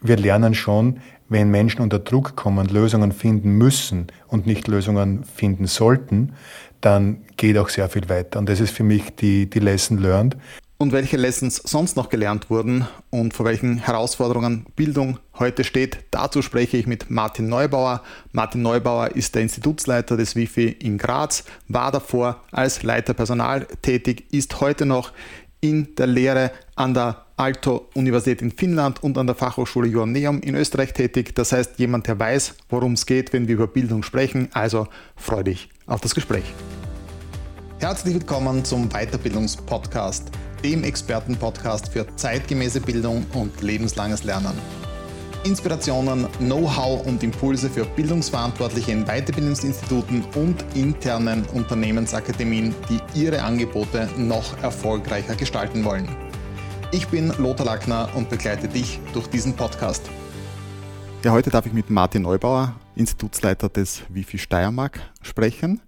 wir lernen schon, wenn Menschen unter Druck kommen, Lösungen finden müssen und nicht Lösungen finden sollten, dann geht auch sehr viel weiter. Und das ist für mich die, die Lesson learned. Und welche Lessons sonst noch gelernt wurden und vor welchen Herausforderungen Bildung heute steht, dazu spreche ich mit Martin Neubauer. Martin Neubauer ist der Institutsleiter des Wifi in Graz, war davor als Leiter Personal tätig, ist heute noch in der Lehre an der Aalto-Universität in Finnland und an der Fachhochschule Joanneum in Österreich tätig. Das heißt, jemand, der weiß, worum es geht, wenn wir über Bildung sprechen. Also freu dich auf das Gespräch. Herzlich willkommen zum Weiterbildungspodcast, dem Expertenpodcast für zeitgemäße Bildung und lebenslanges Lernen. Inspirationen, Know-how und Impulse für Bildungsverantwortliche in Weiterbildungsinstituten und internen Unternehmensakademien, die ihre Angebote noch erfolgreicher gestalten wollen. Ich bin Lothar Lackner und begleite dich durch diesen Podcast. Ja, heute darf ich mit Martin Neubauer, Institutsleiter des Wifi Steiermark, sprechen.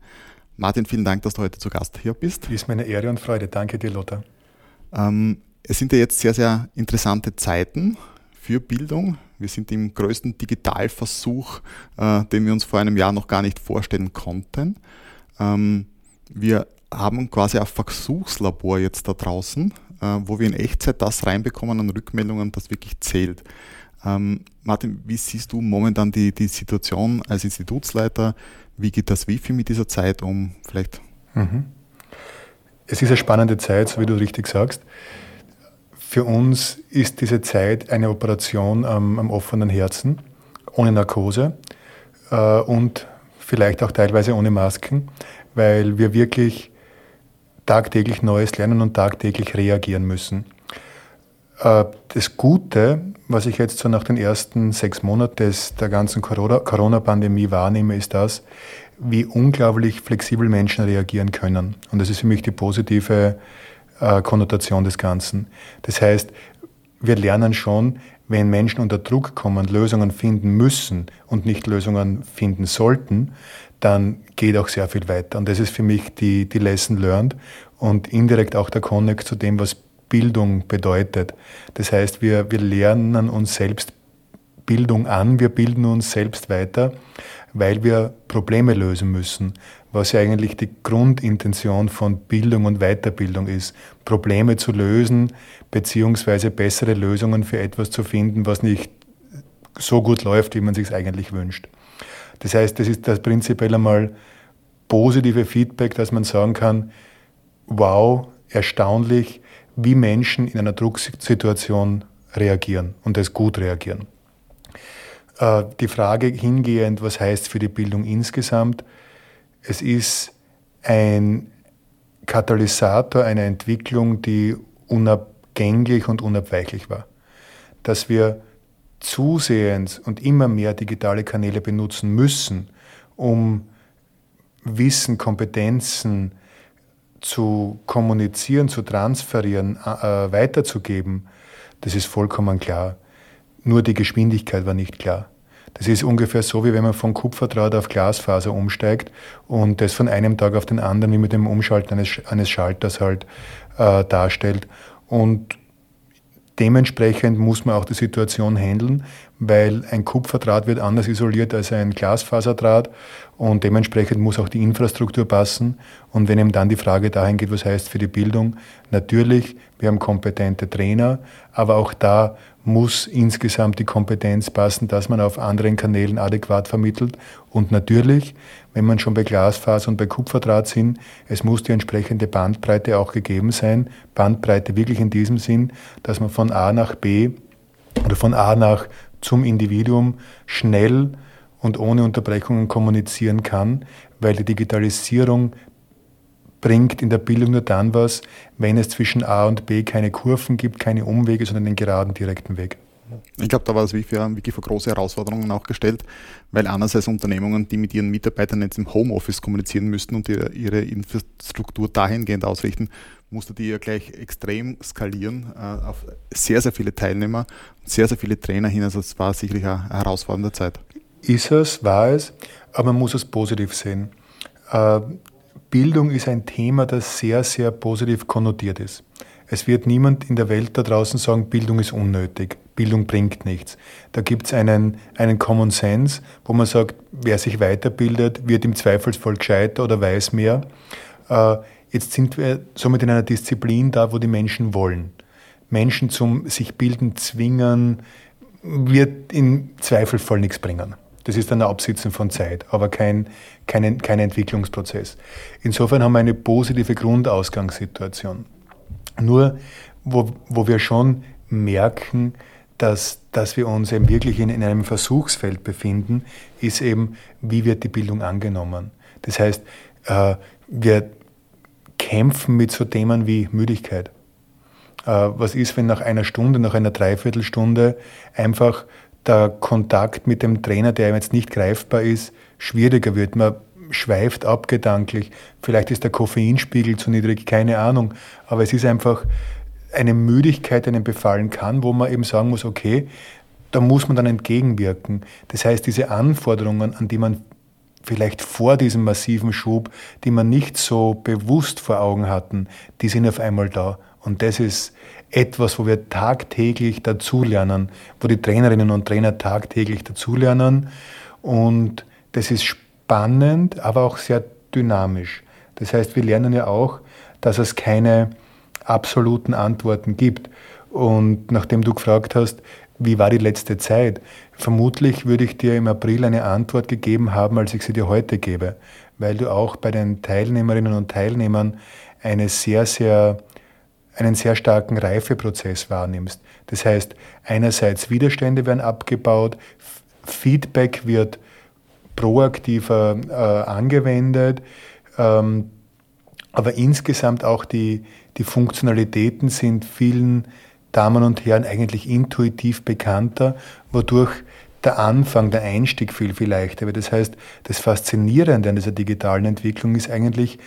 Martin, vielen Dank, dass du heute zu Gast hier bist. Ist meine Ehre und Freude. Danke dir, Lothar. Ähm, es sind ja jetzt sehr, sehr interessante Zeiten für Bildung. Wir sind im größten Digitalversuch, äh, den wir uns vor einem Jahr noch gar nicht vorstellen konnten. Ähm, wir haben quasi ein Versuchslabor jetzt da draußen, äh, wo wir in Echtzeit das reinbekommen an Rückmeldungen, das wirklich zählt. Ähm, Martin, wie siehst du momentan die, die Situation als Institutsleiter? Wie geht das Wifi mit dieser Zeit um? Vielleicht. Mhm. Es ist eine spannende Zeit, so wie du richtig sagst. Für uns ist diese Zeit eine Operation am, am offenen Herzen, ohne Narkose äh, und vielleicht auch teilweise ohne Masken, weil wir wirklich tagtäglich Neues lernen und tagtäglich reagieren müssen. Äh, das Gute, was ich jetzt so nach den ersten sechs Monaten der ganzen Corona-Pandemie wahrnehme, ist das, wie unglaublich flexibel Menschen reagieren können. Und das ist für mich die positive äh, Konnotation des Ganzen. Das heißt, wir lernen schon, wenn Menschen unter Druck kommen, Lösungen finden müssen und nicht Lösungen finden sollten, dann geht auch sehr viel weiter. Und das ist für mich die, die Lesson learned und indirekt auch der Connect zu dem, was Bildung bedeutet. Das heißt, wir, wir lernen uns selbst Bildung an, wir bilden uns selbst weiter, weil wir Probleme lösen müssen, was ja eigentlich die Grundintention von Bildung und Weiterbildung ist, Probleme zu lösen, beziehungsweise bessere Lösungen für etwas zu finden, was nicht so gut läuft, wie man sich es eigentlich wünscht. Das heißt, das ist das prinzipiell einmal positive Feedback, dass man sagen kann, wow, erstaunlich, wie Menschen in einer Drucksituation reagieren und es gut reagieren. Äh, die Frage hingehend, was heißt für die Bildung insgesamt, es ist ein Katalysator einer Entwicklung, die unabgänglich und unabweichlich war. Dass wir zusehends und immer mehr digitale Kanäle benutzen müssen, um Wissen, Kompetenzen zu kommunizieren, zu transferieren, äh, weiterzugeben, das ist vollkommen klar. Nur die Geschwindigkeit war nicht klar. Das ist ungefähr so, wie wenn man von Kupferdraht auf Glasfaser umsteigt und das von einem Tag auf den anderen wie mit dem Umschalten eines, eines Schalters halt äh, darstellt. Und Dementsprechend muss man auch die Situation handeln, weil ein Kupferdraht wird anders isoliert als ein Glasfaserdraht und dementsprechend muss auch die Infrastruktur passen. Und wenn eben dann die Frage dahin geht, was heißt für die Bildung, natürlich, wir haben kompetente Trainer, aber auch da muss insgesamt die Kompetenz passen, dass man auf anderen Kanälen adäquat vermittelt. Und natürlich, wenn man schon bei Glasfaser und bei Kupferdraht sind, es muss die entsprechende Bandbreite auch gegeben sein. Bandbreite wirklich in diesem Sinn, dass man von A nach B oder von A nach zum Individuum schnell und ohne Unterbrechungen kommunizieren kann, weil die Digitalisierung bringt in der Bildung nur dann was, wenn es zwischen A und B keine Kurven gibt, keine Umwege, sondern den geraden, direkten Weg. Ich glaube, da war Wifi wirklich vor große Herausforderungen auch gestellt, weil einerseits Unternehmungen, die mit ihren Mitarbeitern jetzt im Homeoffice kommunizieren müssten und ihre, ihre Infrastruktur dahingehend ausrichten, musste die ja gleich extrem skalieren äh, auf sehr, sehr viele Teilnehmer und sehr, sehr viele Trainer hin. Also es war sicherlich eine herausfordernde Zeit. Ist es, war es, aber man muss es positiv sehen. Äh, Bildung ist ein Thema, das sehr, sehr positiv konnotiert ist. Es wird niemand in der Welt da draußen sagen, Bildung ist unnötig. Bildung bringt nichts. Da gibt es einen, einen Common Sense, wo man sagt, wer sich weiterbildet, wird im Zweifelsfall gescheiter oder weiß mehr. Äh, jetzt sind wir somit in einer Disziplin da, wo die Menschen wollen. Menschen zum sich bilden zwingen, wird im Zweifelsfall nichts bringen. Das ist ein Absitzen von Zeit, aber kein, kein, kein Entwicklungsprozess. Insofern haben wir eine positive Grundausgangssituation. Nur, wo, wo wir schon merken, dass, dass wir uns eben wirklich in, in einem Versuchsfeld befinden, ist eben, wie wird die Bildung angenommen. Das heißt, äh, wir kämpfen mit so Themen wie Müdigkeit. Äh, was ist, wenn nach einer Stunde, nach einer Dreiviertelstunde einfach der Kontakt mit dem Trainer, der jetzt nicht greifbar ist, schwieriger wird. Man schweift ab gedanklich. Vielleicht ist der Koffeinspiegel zu niedrig, keine Ahnung. Aber es ist einfach eine Müdigkeit, die einem befallen kann, wo man eben sagen muss, okay, da muss man dann entgegenwirken. Das heißt, diese Anforderungen, an die man vielleicht vor diesem massiven Schub, die man nicht so bewusst vor Augen hatten, die sind auf einmal da. Und das ist etwas, wo wir tagtäglich dazulernen, wo die Trainerinnen und Trainer tagtäglich dazulernen. Und das ist spannend, aber auch sehr dynamisch. Das heißt, wir lernen ja auch, dass es keine absoluten Antworten gibt. Und nachdem du gefragt hast, wie war die letzte Zeit? Vermutlich würde ich dir im April eine Antwort gegeben haben, als ich sie dir heute gebe, weil du auch bei den Teilnehmerinnen und Teilnehmern eine sehr, sehr, einen sehr starken Reifeprozess wahrnimmst. Das heißt, einerseits Widerstände werden abgebaut, Feedback wird proaktiver äh, angewendet, ähm, aber insgesamt auch die, die Funktionalitäten sind vielen Damen und Herren eigentlich intuitiv bekannter, wodurch der Anfang, der Einstieg viel, viel leichter wird. Das heißt, das Faszinierende an dieser digitalen Entwicklung ist eigentlich,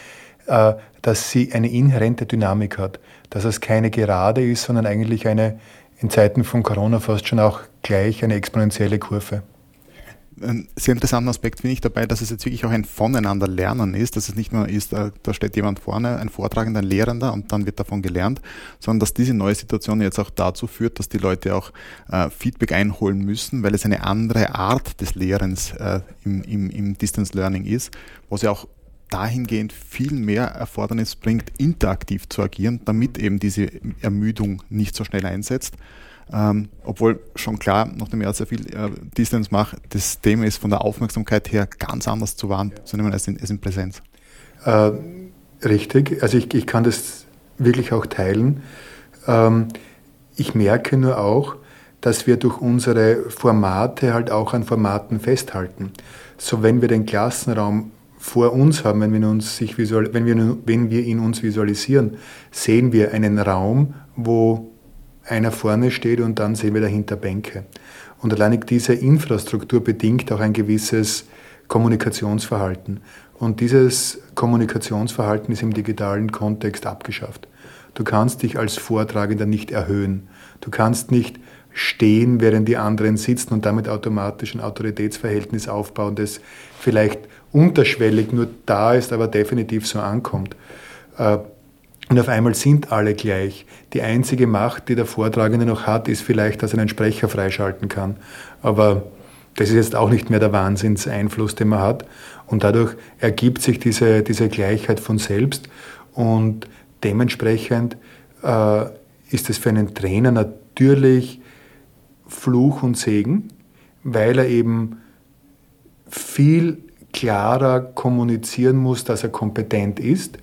äh, dass sie eine inhärente Dynamik hat, dass es keine gerade ist, sondern eigentlich eine, in Zeiten von Corona fast schon auch gleich eine exponentielle Kurve. Sehr interessanter Aspekt finde ich dabei, dass es jetzt wirklich auch ein Voneinander lernen ist, dass es nicht nur ist, da, steht jemand vorne, ein Vortragender, ein Lehrender und dann wird davon gelernt, sondern dass diese neue Situation jetzt auch dazu führt, dass die Leute auch äh, Feedback einholen müssen, weil es eine andere Art des Lehrens äh, im, im, im Distance Learning ist, wo sie auch dahingehend viel mehr Erfordernis bringt, interaktiv zu agieren, damit eben diese Ermüdung nicht so schnell einsetzt. Ähm, obwohl schon klar, nachdem ich auch sehr viel äh, Distance mache, das Thema ist von der Aufmerksamkeit her ganz anders zu wahrnehmen als in, als in Präsenz. Äh, richtig, also ich, ich kann das wirklich auch teilen. Ähm, ich merke nur auch, dass wir durch unsere Formate halt auch an Formaten festhalten. So wenn wir den Klassenraum vor uns haben, wenn wir, uns sich visual, wenn wir, wenn wir ihn uns visualisieren, sehen wir einen Raum, wo einer vorne steht und dann sehen wir dahinter Bänke. Und allein diese Infrastruktur bedingt auch ein gewisses Kommunikationsverhalten. Und dieses Kommunikationsverhalten ist im digitalen Kontext abgeschafft. Du kannst dich als Vortragender nicht erhöhen. Du kannst nicht stehen, während die anderen sitzen und damit automatisch ein Autoritätsverhältnis aufbauen, das vielleicht unterschwellig nur da ist, aber definitiv so ankommt. Äh, und auf einmal sind alle gleich. Die einzige Macht, die der Vortragende noch hat, ist vielleicht, dass er einen Sprecher freischalten kann. Aber das ist jetzt auch nicht mehr der Wahnsinnseinfluss, den man hat. Und dadurch ergibt sich diese, diese Gleichheit von selbst. Und dementsprechend äh, ist es für einen Trainer natürlich Fluch und Segen, weil er eben viel klarer kommunizieren muss, dass er kompetent ist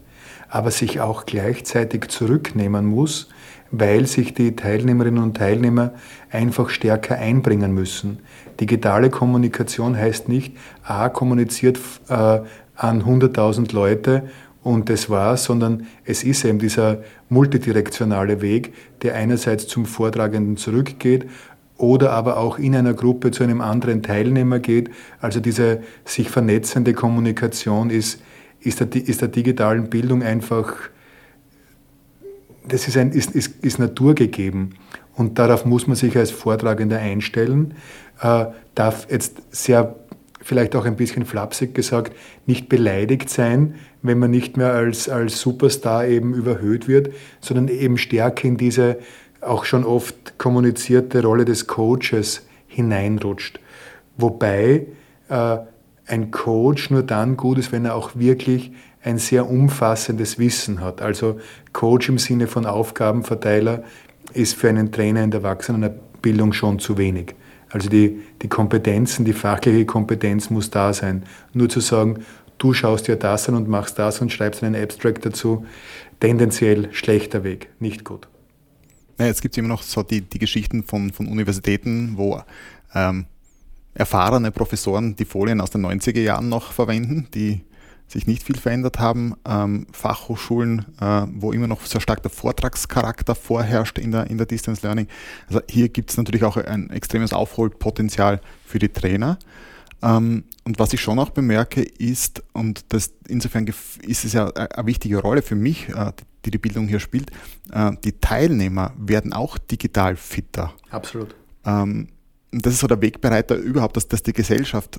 aber sich auch gleichzeitig zurücknehmen muss, weil sich die Teilnehmerinnen und Teilnehmer einfach stärker einbringen müssen. Digitale Kommunikation heißt nicht, A kommuniziert äh, an 100.000 Leute und das war's, sondern es ist eben dieser multidirektionale Weg, der einerseits zum Vortragenden zurückgeht oder aber auch in einer Gruppe zu einem anderen Teilnehmer geht. Also diese sich vernetzende Kommunikation ist ist der, ist der digitalen Bildung einfach, das ist, ein, ist, ist, ist naturgegeben. Und darauf muss man sich als Vortragender einstellen, äh, darf jetzt sehr, vielleicht auch ein bisschen flapsig gesagt, nicht beleidigt sein, wenn man nicht mehr als, als Superstar eben überhöht wird, sondern eben stärker in diese auch schon oft kommunizierte Rolle des Coaches hineinrutscht. Wobei äh, ein Coach nur dann gut ist, wenn er auch wirklich ein sehr umfassendes Wissen hat. Also Coach im Sinne von Aufgabenverteiler ist für einen Trainer in der Erwachsenenbildung schon zu wenig. Also die, die Kompetenzen, die fachliche Kompetenz muss da sein. Nur zu sagen, du schaust dir das an und machst das und schreibst einen Abstract dazu, tendenziell schlechter Weg, nicht gut. Ja, jetzt gibt es immer noch so die, die Geschichten von, von Universitäten, wo ähm, erfahrene Professoren die Folien aus den 90er Jahren noch verwenden, die sich nicht viel verändert haben. Ähm, Fachhochschulen, äh, wo immer noch sehr stark der Vortragscharakter vorherrscht in der, in der Distance Learning. Also hier gibt es natürlich auch ein extremes Aufholpotenzial für die Trainer. Ähm, und was ich schon auch bemerke ist, und das insofern ist es ja eine wichtige Rolle für mich, äh, die die Bildung hier spielt, äh, die Teilnehmer werden auch digital fitter. Absolut. Ähm, das ist so der Wegbereiter überhaupt, dass, dass die Gesellschaft,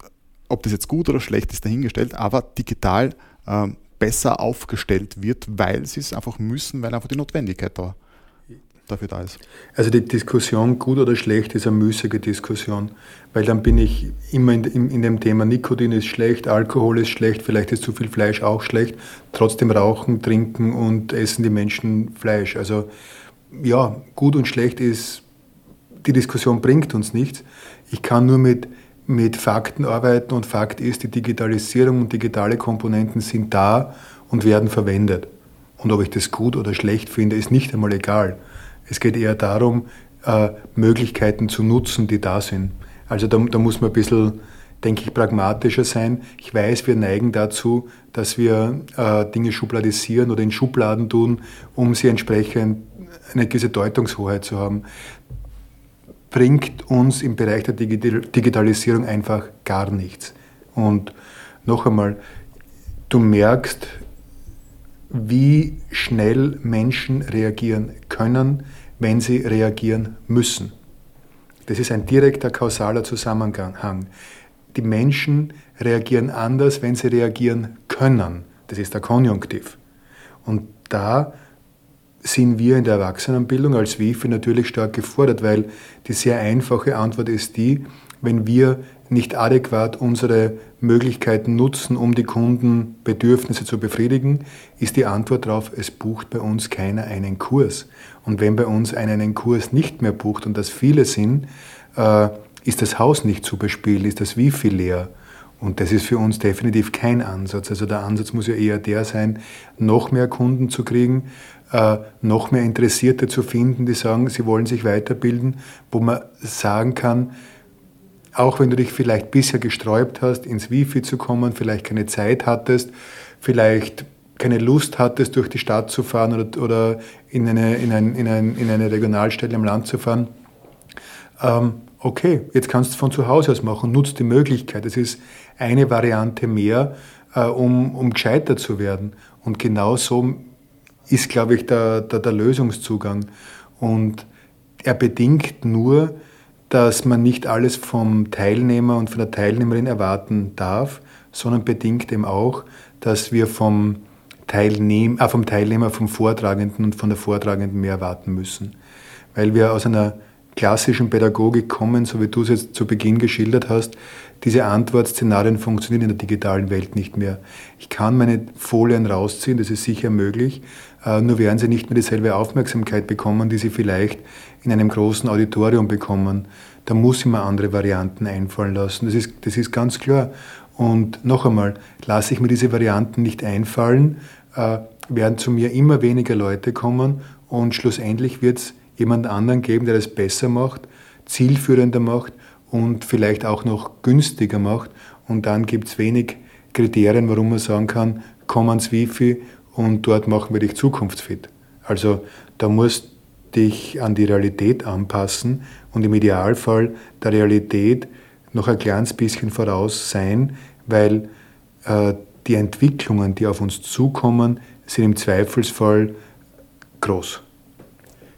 ob das jetzt gut oder schlecht ist, dahingestellt, aber digital ähm, besser aufgestellt wird, weil sie es einfach müssen, weil einfach die Notwendigkeit da dafür da ist. Also die Diskussion gut oder schlecht ist eine müßige Diskussion, weil dann bin ich immer in, in, in, dem Thema Nikotin ist schlecht, Alkohol ist schlecht, vielleicht ist zu viel Fleisch auch schlecht, trotzdem rauchen, trinken und essen die Menschen Fleisch. Also ja, gut und schlecht ist die Diskussion bringt uns nichts. Ich kann nur mit, mit Fakten arbeiten und Fakt ist, die Digitalisierung und digitale Komponenten sind da und werden verwendet. Und ob ich das gut oder schlecht finde, ist nicht einmal egal. Es geht eher darum, äh, Möglichkeiten zu nutzen, die da sind. Also da, da muss man ein bisschen, denke ich, pragmatischer sein. Ich weiß, wir neigen dazu, dass wir äh, Dinge schubladisieren oder in Schubladen tun, um sie entsprechend eine gewisse Deutungshoheit zu haben bringt uns im Bereich der Digitalisierung einfach gar nichts. Und noch einmal, du merkst, wie schnell Menschen reagieren können, wenn sie reagieren müssen. Das ist ein direkter kausaler Zusammenhang. Die Menschen reagieren anders, wenn sie reagieren können. Das ist der Konjunktiv. Und da sind wir in der Erwachsenenbildung als WIFI natürlich stark gefordert, weil die sehr einfache Antwort ist die, wenn wir nicht adäquat unsere Möglichkeiten nutzen, um die Kundenbedürfnisse zu befriedigen, ist die Antwort darauf, es bucht bei uns keiner einen Kurs. Und wenn bei uns einer einen Kurs nicht mehr bucht und das viele sind, äh, ist das Haus nicht zu bespielt, ist das Wifi leer. Und das ist für uns definitiv kein Ansatz. Also der Ansatz muss ja eher der sein, noch mehr Kunden zu kriegen, äh, noch mehr Interessierte zu finden, die sagen, sie wollen sich weiterbilden, wo man sagen kann, auch wenn du dich vielleicht bisher gesträubt hast, ins Wifi zu kommen, vielleicht keine Zeit hattest, vielleicht keine Lust hattest, durch die Stadt zu fahren oder, oder in, eine, in, ein, in, ein, in eine Regionalstelle im Land zu fahren, ähm, okay, jetzt kannst du es von zu Hause aus machen, nutzt die Möglichkeit. Es ist eine Variante mehr, äh, um, um gescheiter zu werden. Und genau so ist, glaube ich, der, der, der Lösungszugang. Und er bedingt nur, dass man nicht alles vom Teilnehmer und von der Teilnehmerin erwarten darf, sondern bedingt eben auch, dass wir vom, Teilnehm, äh, vom Teilnehmer, vom Vortragenden und von der Vortragenden mehr erwarten müssen. Weil wir aus einer klassischen Pädagogik kommen, so wie du es jetzt zu Beginn geschildert hast, diese Antwortszenarien funktionieren in der digitalen Welt nicht mehr. Ich kann meine Folien rausziehen, das ist sicher möglich, äh, nur werden sie nicht mehr dieselbe Aufmerksamkeit bekommen, die sie vielleicht in einem großen Auditorium bekommen. Da muss ich mir andere Varianten einfallen lassen. Das ist, das ist ganz klar. Und noch einmal, lasse ich mir diese Varianten nicht einfallen, äh, werden zu mir immer weniger Leute kommen und schlussendlich wird es jemand anderen geben, der das besser macht, zielführender macht und vielleicht auch noch günstiger macht. Und dann gibt es wenig Kriterien, warum man sagen kann, komm ans Wifi und dort machen wir dich zukunftsfit. Also da musst dich an die Realität anpassen und im Idealfall der Realität noch ein kleines bisschen voraus sein, weil äh, die Entwicklungen, die auf uns zukommen, sind im Zweifelsfall groß.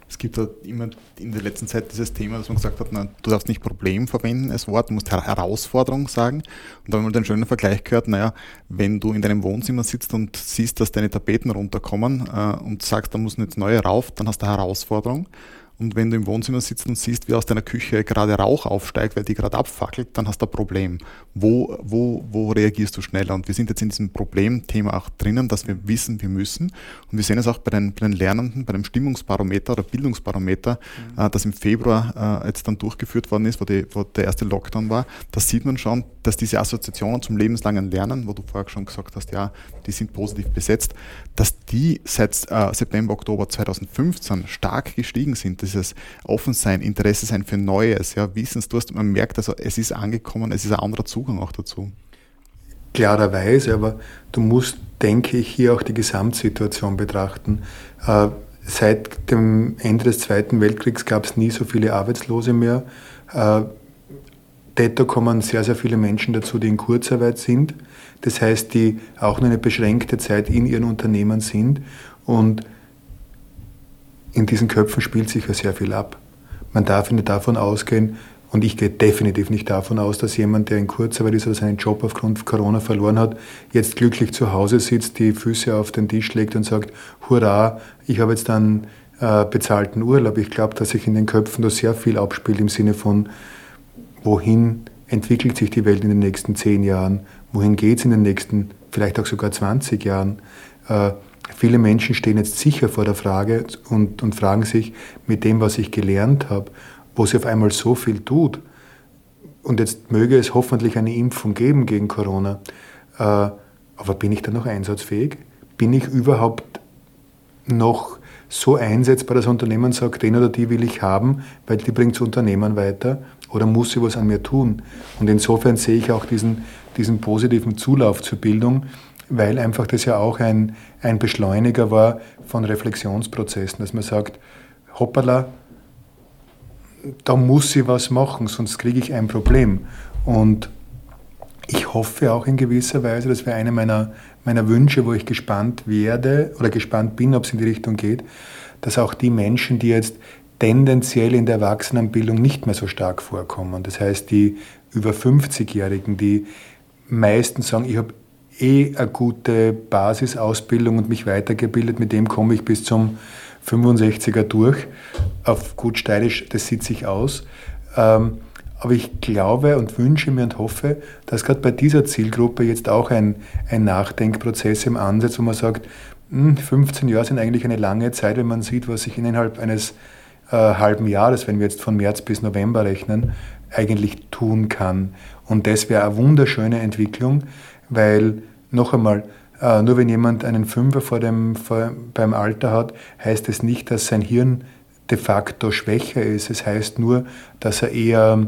Es gibt halt immer in der letzten Zeit dieses Thema, dass man gesagt hat, na, du darfst nicht Problem verwenden als Wort, du musst Herausforderung sagen. Und da haben wir den schönen Vergleich gehört, naja, wenn du in deinem Wohnzimmer sitzt und siehst, dass deine Tapeten runterkommen äh, und sagst, da müssen jetzt neue rauf, dann hast du Herausforderung. Und wenn du im Wohnzimmer sitzt und siehst, wie aus deiner Küche gerade Rauch aufsteigt, weil die gerade abfackelt, dann hast du ein Problem. Wo, wo, wo reagierst du schneller? Und wir sind jetzt in diesem Problemthema auch drinnen, dass wir wissen, wir müssen. Und wir sehen es auch bei den, bei den Lernenden, bei dem Stimmungsbarometer oder Bildungsbarometer, mhm. äh, das im Februar äh, jetzt dann durchgeführt worden ist, wo, die, wo der erste Lockdown war. Da sieht man schon, dass diese Assoziationen zum lebenslangen Lernen, wo du vorher schon gesagt hast, ja, die sind positiv besetzt, dass die seit äh, September, Oktober 2015 stark gestiegen sind dieses Offensein, Interesse sein für Neues, ja, Wissensdurst, man merkt also, es ist angekommen, es ist ein anderer Zugang auch dazu. Klarerweise, aber du musst, denke ich, hier auch die Gesamtsituation betrachten. Äh, seit dem Ende des Zweiten Weltkriegs gab es nie so viele Arbeitslose mehr. Äh, Detto kommen sehr, sehr viele Menschen dazu, die in Kurzarbeit sind. Das heißt, die auch nur eine beschränkte Zeit in ihren Unternehmen sind. Und in diesen Köpfen spielt sich ja sehr viel ab. Man darf nicht davon ausgehen, und ich gehe definitiv nicht davon aus, dass jemand, der in Kurzarbeit ist oder seinen Job aufgrund von Corona verloren hat, jetzt glücklich zu Hause sitzt, die Füße auf den Tisch legt und sagt, hurra, ich habe jetzt einen äh, bezahlten Urlaub. Ich glaube, dass sich in den Köpfen da sehr viel abspielt im Sinne von, wohin entwickelt sich die Welt in den nächsten zehn Jahren, wohin geht es in den nächsten vielleicht auch sogar 20 Jahren. Äh, Viele Menschen stehen jetzt sicher vor der Frage und, und fragen sich mit dem, was ich gelernt habe, wo sich auf einmal so viel tut. Und jetzt möge es hoffentlich eine Impfung geben gegen Corona. Äh, aber bin ich da noch einsatzfähig? Bin ich überhaupt noch so einsetzbar, dass das Unternehmen sagt, den oder die will ich haben, weil die bringt das Unternehmen weiter? Oder muss sie was an mir tun? Und insofern sehe ich auch diesen, diesen positiven Zulauf zur Bildung weil einfach das ja auch ein, ein Beschleuniger war von Reflexionsprozessen, dass man sagt, hoppala, da muss ich was machen, sonst kriege ich ein Problem. Und ich hoffe auch in gewisser Weise, das wäre einer meiner, meiner Wünsche, wo ich gespannt werde oder gespannt bin, ob es in die Richtung geht, dass auch die Menschen, die jetzt tendenziell in der Erwachsenenbildung nicht mehr so stark vorkommen, das heißt die über 50-Jährigen, die meistens sagen, ich habe eh eine gute Basisausbildung und mich weitergebildet. Mit dem komme ich bis zum 65er durch. Auf gut steirisch, das sieht sich aus. Ähm, aber ich glaube und wünsche mir und hoffe, dass gerade bei dieser Zielgruppe jetzt auch ein, ein Nachdenkprozess im Ansatz, wo man sagt, 15 hm, Jahre sind eigentlich eine lange Zeit, wenn man sieht, was sich innerhalb eines äh, halben Jahres, wenn wir jetzt von März bis November rechnen, eigentlich tun kann. Und das wäre eine wunderschöne Entwicklung, weil noch einmal, äh, nur wenn jemand einen Fünfer vor dem, vor, beim Alter hat, heißt es nicht, dass sein Hirn de facto schwächer ist. Es heißt nur, dass er eher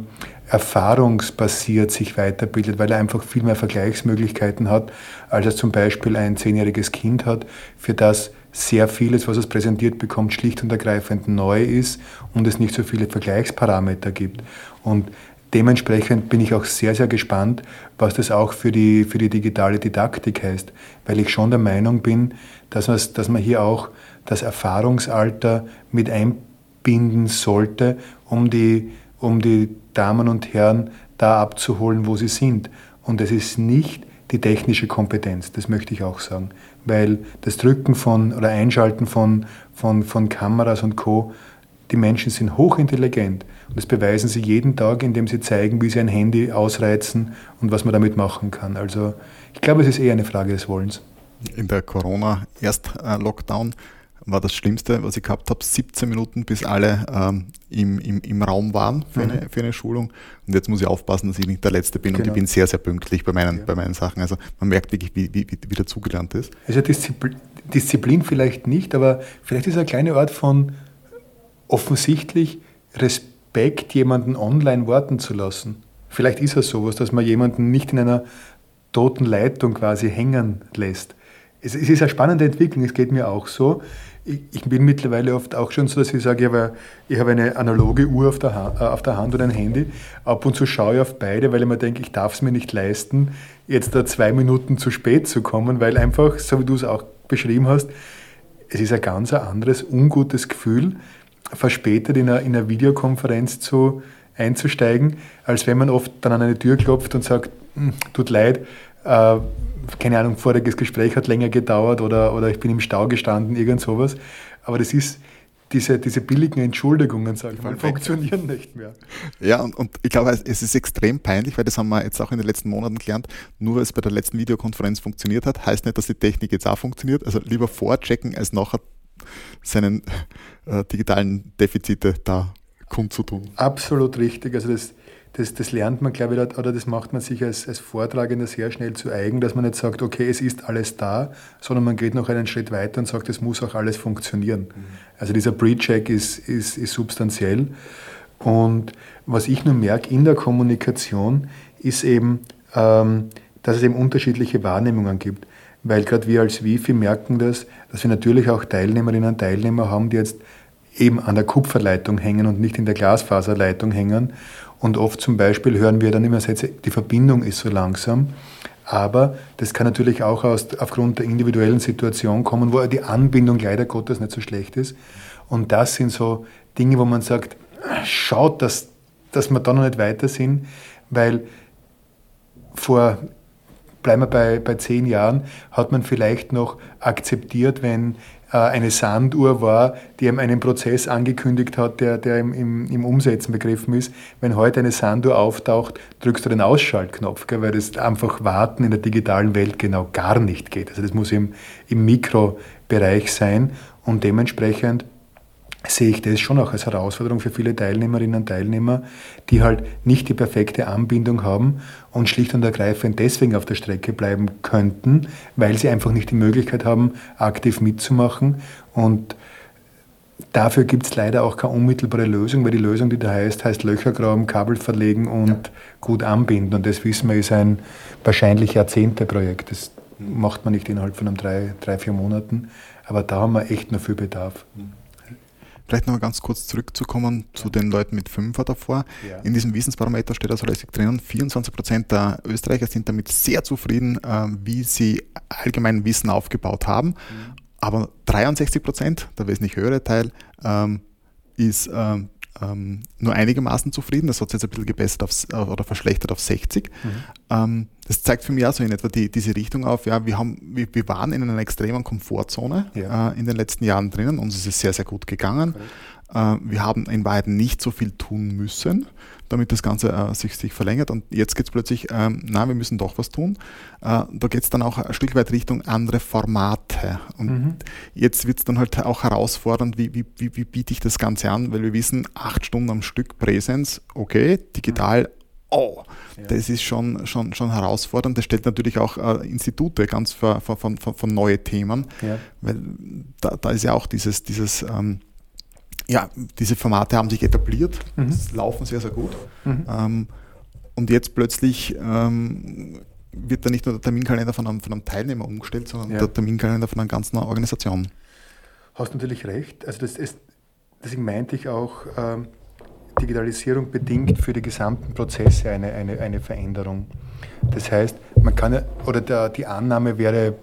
erfahrungsbasiert sich weiterbildet, weil er einfach viel mehr Vergleichsmöglichkeiten hat, als er zum Beispiel ein zehnjähriges Kind hat, für das sehr vieles, was es präsentiert bekommt, schlicht und ergreifend neu ist und es nicht so viele Vergleichsparameter gibt. Und Dementsprechend bin ich auch sehr, sehr gespannt, was das auch für die, für die digitale Didaktik heißt, weil ich schon der Meinung bin, dass, man, dass man hier auch das Erfahrungsalter mit einbinden sollte, um die, um die Damen und Herren da abzuholen, wo sie sind. Und es ist nicht die technische Kompetenz, das möchte ich auch sagen, weil das Drücken von oder Einschalten von, von, von Kameras und Co die Menschen sind hochintelligent und das beweisen sie jeden Tag, indem sie zeigen, wie sie ein Handy ausreizen und was man damit machen kann. Also ich glaube, es ist eher eine Frage des Wollens. In der Corona-Erst-Lockdown war das Schlimmste, was ich gehabt habe, 17 Minuten, bis alle ähm, im, im, im Raum waren für, mhm. eine, für eine Schulung. Und jetzt muss ich aufpassen, dass ich nicht der Letzte bin genau. und ich bin sehr, sehr pünktlich bei meinen, ja. bei meinen Sachen. Also man merkt wirklich, wie, wie, wie dazugelernt ist. Also Disziplin, Disziplin vielleicht nicht, aber vielleicht ist eine kleine Art von offensichtlich Respekt, jemanden online warten zu lassen. Vielleicht ist es sowas, dass man jemanden nicht in einer toten Leitung quasi hängen lässt. Es, es ist eine spannende Entwicklung, es geht mir auch so. Ich, ich, bin mittlerweile oft auch schon so, dass ich sage, ich habe, ich habe eine analoge Uhr auf der, Hand, äh, auf der Hand und ein Handy. Ab und zu schaue ich auf beide, weil ich mir denke, ich darf es mir nicht leisten, jetzt da zwei Minuten zu spät zu kommen, weil einfach, so wie du es auch beschrieben hast, es ist ein ganz anderes, ungutes Gefühl, verspätet in einer, in einer Videokonferenz zu, einzusteigen, als wenn man oft dann an eine Tür klopft und sagt, hm, tut leid, äh, keine Ahnung, voriges Gespräch hat länger gedauert oder, oder ich bin im Stau gestanden, irgend sowas. Aber das ist diese, diese billigen Entschuldigungen, sagen wir, funktionieren nicht mehr. Ja, und, und ich glaube, es ist extrem peinlich, weil das haben wir jetzt auch in den letzten Monaten gelernt. Nur weil es bei der letzten Videokonferenz funktioniert hat, heißt nicht, dass die Technik jetzt auch funktioniert. Also lieber vorchecken, als nachher seinen äh, digitalen Defizite da kundzutun. Absolut richtig. Also das, das, das lernt man, glaube ich, oder das macht man sich als, als Vortragender sehr schnell zu eigen, dass man nicht sagt, okay, es ist alles da, sondern man geht noch einen Schritt weiter und sagt, es muss auch alles funktionieren. Mhm. Also dieser Pre-Check ist, ist, ist substanziell. Und was ich nur merke in der Kommunikation, ist eben, ähm, dass es eben unterschiedliche Wahrnehmungen gibt. Weil gerade wir als Wifi merken das, dass wir natürlich auch Teilnehmerinnen und Teilnehmer haben, die jetzt eben an der Kupferleitung hängen und nicht in der Glasfaserleitung hängen. Und oft zum Beispiel hören wir dann immer die Verbindung ist so langsam. Aber das kann natürlich auch aus, aufgrund der individuellen Situation kommen, wo die Anbindung leider Gottes nicht so schlecht ist. Und das sind so Dinge, wo man sagt, schaut, dass, dass wir da noch nicht weiter sind, weil vor, bleiben wir bei, bei zehn Jahren, hat man vielleicht noch akzeptiert, wenn äh, eine Sanduhr war, die einem einen Prozess angekündigt hat, der, der im, im, im, Umsetzen begriffen ist. Wenn heute eine Sanduhr auftaucht, drückst du den Ausschaltknopf, gell, weil das einfach Warten in der digitalen Welt genau gar nicht geht. Also das muss im, im Mikrobereich sein und dementsprechend sehe ich das schon auch als Herausforderung für viele Teilnehmerinnen und Teilnehmer, die halt nicht die perfekte Anbindung haben und schlicht und ergreifend deswegen auf der Strecke bleiben könnten, weil sie einfach nicht die Möglichkeit haben, aktiv mitzumachen. Und dafür gibt es leider auch keine unmittelbare Lösung, weil die Lösung, die da heißt, heißt Löcher graben, Kabel verlegen und ja. gut anbinden. Und das wissen wir, ist ein wahrscheinlich Jahrzehnteprojekt. Das macht man nicht innerhalb von einem drei, drei, vier Monaten. Aber da haben wir echt noch viel Bedarf. Mhm. Vielleicht noch mal ganz kurz zurückzukommen zu den Leuten mit Fünfer davor. Ja. In diesem Wissensbarometer steht also lässig drinnen, 24 Prozent der Österreicher sind damit sehr zufrieden, äh, wie sie allgemein Wissen aufgebaut haben. Mhm. Aber 63 Prozent, der wesentlich höhere Teil, ähm, ist ähm, nur einigermaßen zufrieden. Das hat sich jetzt ein bisschen gebessert auf, äh, oder verschlechtert auf 60. Mhm. Ähm, das zeigt für mich auch so in etwa die, diese Richtung auf. Ja, wir, haben, wir, wir waren in einer extremen Komfortzone ja. äh, in den letzten Jahren drinnen. Uns ist es sehr, sehr gut gegangen. Okay. Äh, wir haben in Wahrheit nicht so viel tun müssen damit das Ganze äh, sich, sich verlängert. Und jetzt geht es plötzlich, ähm, na, wir müssen doch was tun. Äh, da geht es dann auch ein Stück weit Richtung andere Formate. Und mhm. jetzt wird es dann halt auch herausfordernd, wie, wie, wie, wie biete ich das Ganze an, weil wir wissen, acht Stunden am Stück Präsenz, okay, digital, mhm. oh, ja. das ist schon, schon, schon herausfordernd. Das stellt natürlich auch äh, Institute ganz für, von, von, von neue Themen, ja. weil da, da ist ja auch dieses, dieses ähm, ja, diese Formate haben sich etabliert, mhm. laufen sehr, sehr gut. Mhm. Ähm, und jetzt plötzlich ähm, wird da nicht nur der Terminkalender von einem, von einem Teilnehmer umgestellt, sondern ja. der Terminkalender von einer ganzen Organisation. Hast natürlich recht. Also das ist, deswegen meinte ich auch, ähm, Digitalisierung bedingt für die gesamten Prozesse eine, eine, eine Veränderung. Das heißt, man kann, oder der, die Annahme wäre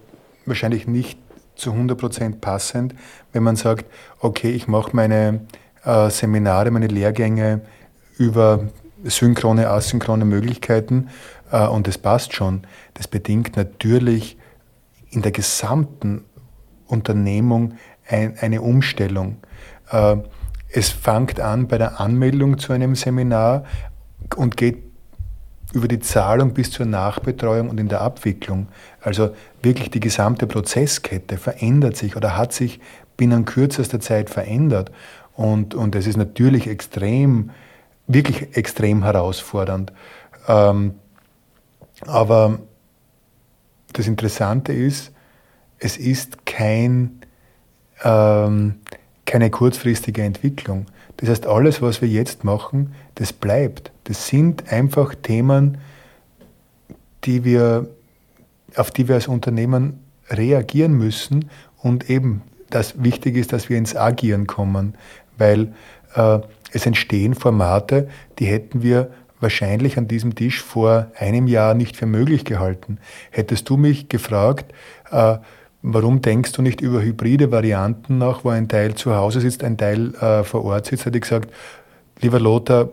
wahrscheinlich nicht zu 100% passend, wenn man sagt, okay, ich mache meine äh, Seminare, meine Lehrgänge über synchrone, asynchrone Möglichkeiten äh, und das passt schon. Das bedingt natürlich in der gesamten Unternehmung ein, eine Umstellung. Äh, es fängt an bei der Anmeldung zu einem Seminar und geht über die Zahlung bis zur Nachbetreuung und in der Abwicklung. Also wirklich die gesamte Prozesskette verändert sich oder hat sich binnen kürzester Zeit verändert. Und, und es ist natürlich extrem, wirklich extrem herausfordernd. Ähm, aber das Interessante ist, es ist kein, ähm, keine kurzfristige Entwicklung. Das heißt, alles, was wir jetzt machen, das bleibt. Das sind einfach Themen, die wir, auf die wir als Unternehmen reagieren müssen und eben das wichtig ist, dass wir ins Agieren kommen, weil äh, es entstehen Formate, die hätten wir wahrscheinlich an diesem Tisch vor einem Jahr nicht für möglich gehalten. Hättest du mich gefragt, äh, warum denkst du nicht über hybride Varianten nach, wo ein Teil zu Hause sitzt, ein Teil äh, vor Ort sitzt, hätte ich gesagt, lieber Lothar,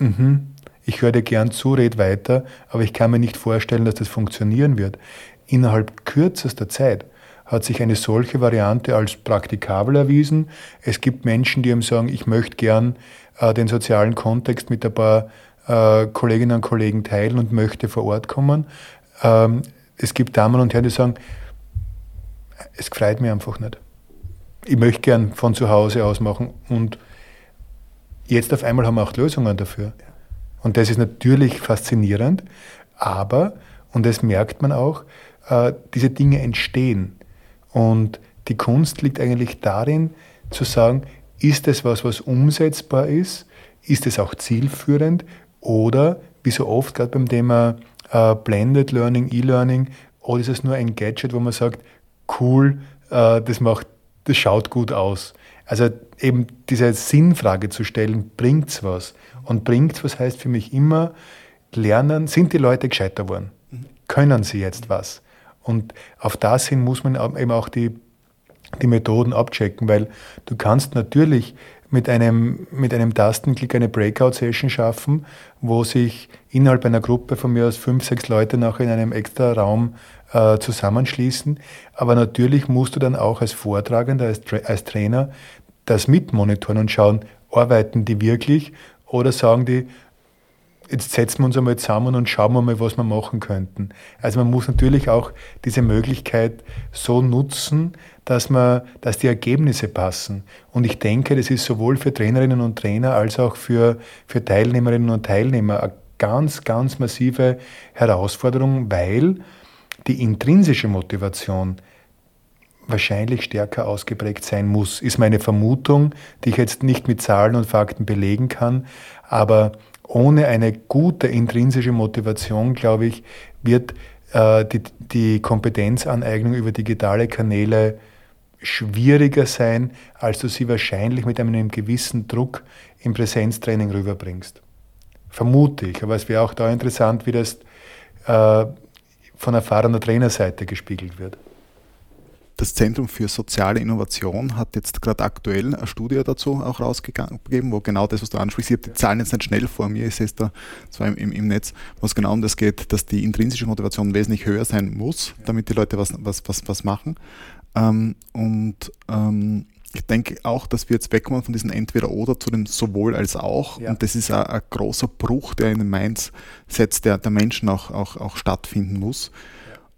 mh, ich höre dir gern zu, red weiter, aber ich kann mir nicht vorstellen, dass das funktionieren wird. Innerhalb kürzester Zeit hat sich eine solche Variante als praktikabel erwiesen. Es gibt Menschen, die ihm sagen, ich möchte gern äh, den sozialen Kontext mit ein paar äh, Kolleginnen und Kollegen teilen und möchte vor Ort kommen. Ähm, es gibt Damen und Herren, die sagen, es freut mich einfach nicht. Ich möchte gern von zu Hause aus machen und jetzt auf einmal haben wir auch Lösungen dafür. Und das ist natürlich faszinierend, aber, und das merkt man auch, äh, diese Dinge entstehen. Und die Kunst liegt eigentlich darin, zu sagen, ist es was, was umsetzbar ist? Ist es auch zielführend? Oder, wie so oft, gerade beim Thema äh, Blended Learning, E-Learning, oder ist es nur ein Gadget, wo man sagt, cool, äh, das, macht, das schaut gut aus? Also eben diese Sinnfrage zu stellen, bringt es was? Und bringt es was heißt für mich immer, lernen, sind die Leute gescheiter geworden? Können sie jetzt was? Und auf das hin muss man eben auch die, die Methoden abchecken, weil du kannst natürlich mit einem, mit einem Tastenklick eine Breakout-Session schaffen, wo sich innerhalb einer Gruppe von mir aus fünf, sechs Leute nachher in einem extra Raum äh, zusammenschließen. Aber natürlich musst du dann auch als Vortragender, als, Tra als Trainer das mitmonitoren und schauen, arbeiten die wirklich oder sagen die, jetzt setzen wir uns einmal zusammen und schauen wir mal, was wir machen könnten. Also man muss natürlich auch diese Möglichkeit so nutzen, dass, man, dass die Ergebnisse passen. Und ich denke, das ist sowohl für Trainerinnen und Trainer als auch für, für Teilnehmerinnen und Teilnehmer eine ganz, ganz massive Herausforderung, weil die intrinsische Motivation wahrscheinlich stärker ausgeprägt sein muss, ist meine Vermutung, die ich jetzt nicht mit Zahlen und Fakten belegen kann, aber ohne eine gute intrinsische Motivation, glaube ich, wird äh, die, die Kompetenzaneignung über digitale Kanäle schwieriger sein, als du sie wahrscheinlich mit einem gewissen Druck im Präsenztraining rüberbringst. Vermute ich, aber es wäre auch da interessant, wie das äh, von erfahrener Trainerseite gespiegelt wird. Das Zentrum für soziale Innovation hat jetzt gerade aktuell eine Studie dazu auch rausgegeben, wo genau das, was du ansprichst, ich habe die Zahlen jetzt nicht schnell vor mir, ich sehe es da zwar im, im, im Netz, wo es genau um das geht, dass die intrinsische Motivation wesentlich höher sein muss, damit die Leute was, was, was, was machen. Ähm, und ähm, ich denke auch, dass wir jetzt wegkommen von diesem Entweder-Oder zu dem sowohl als auch. Ja. Und das ist ein, großer Bruch, der in den Mindsets der, der Menschen auch, auch, auch stattfinden muss.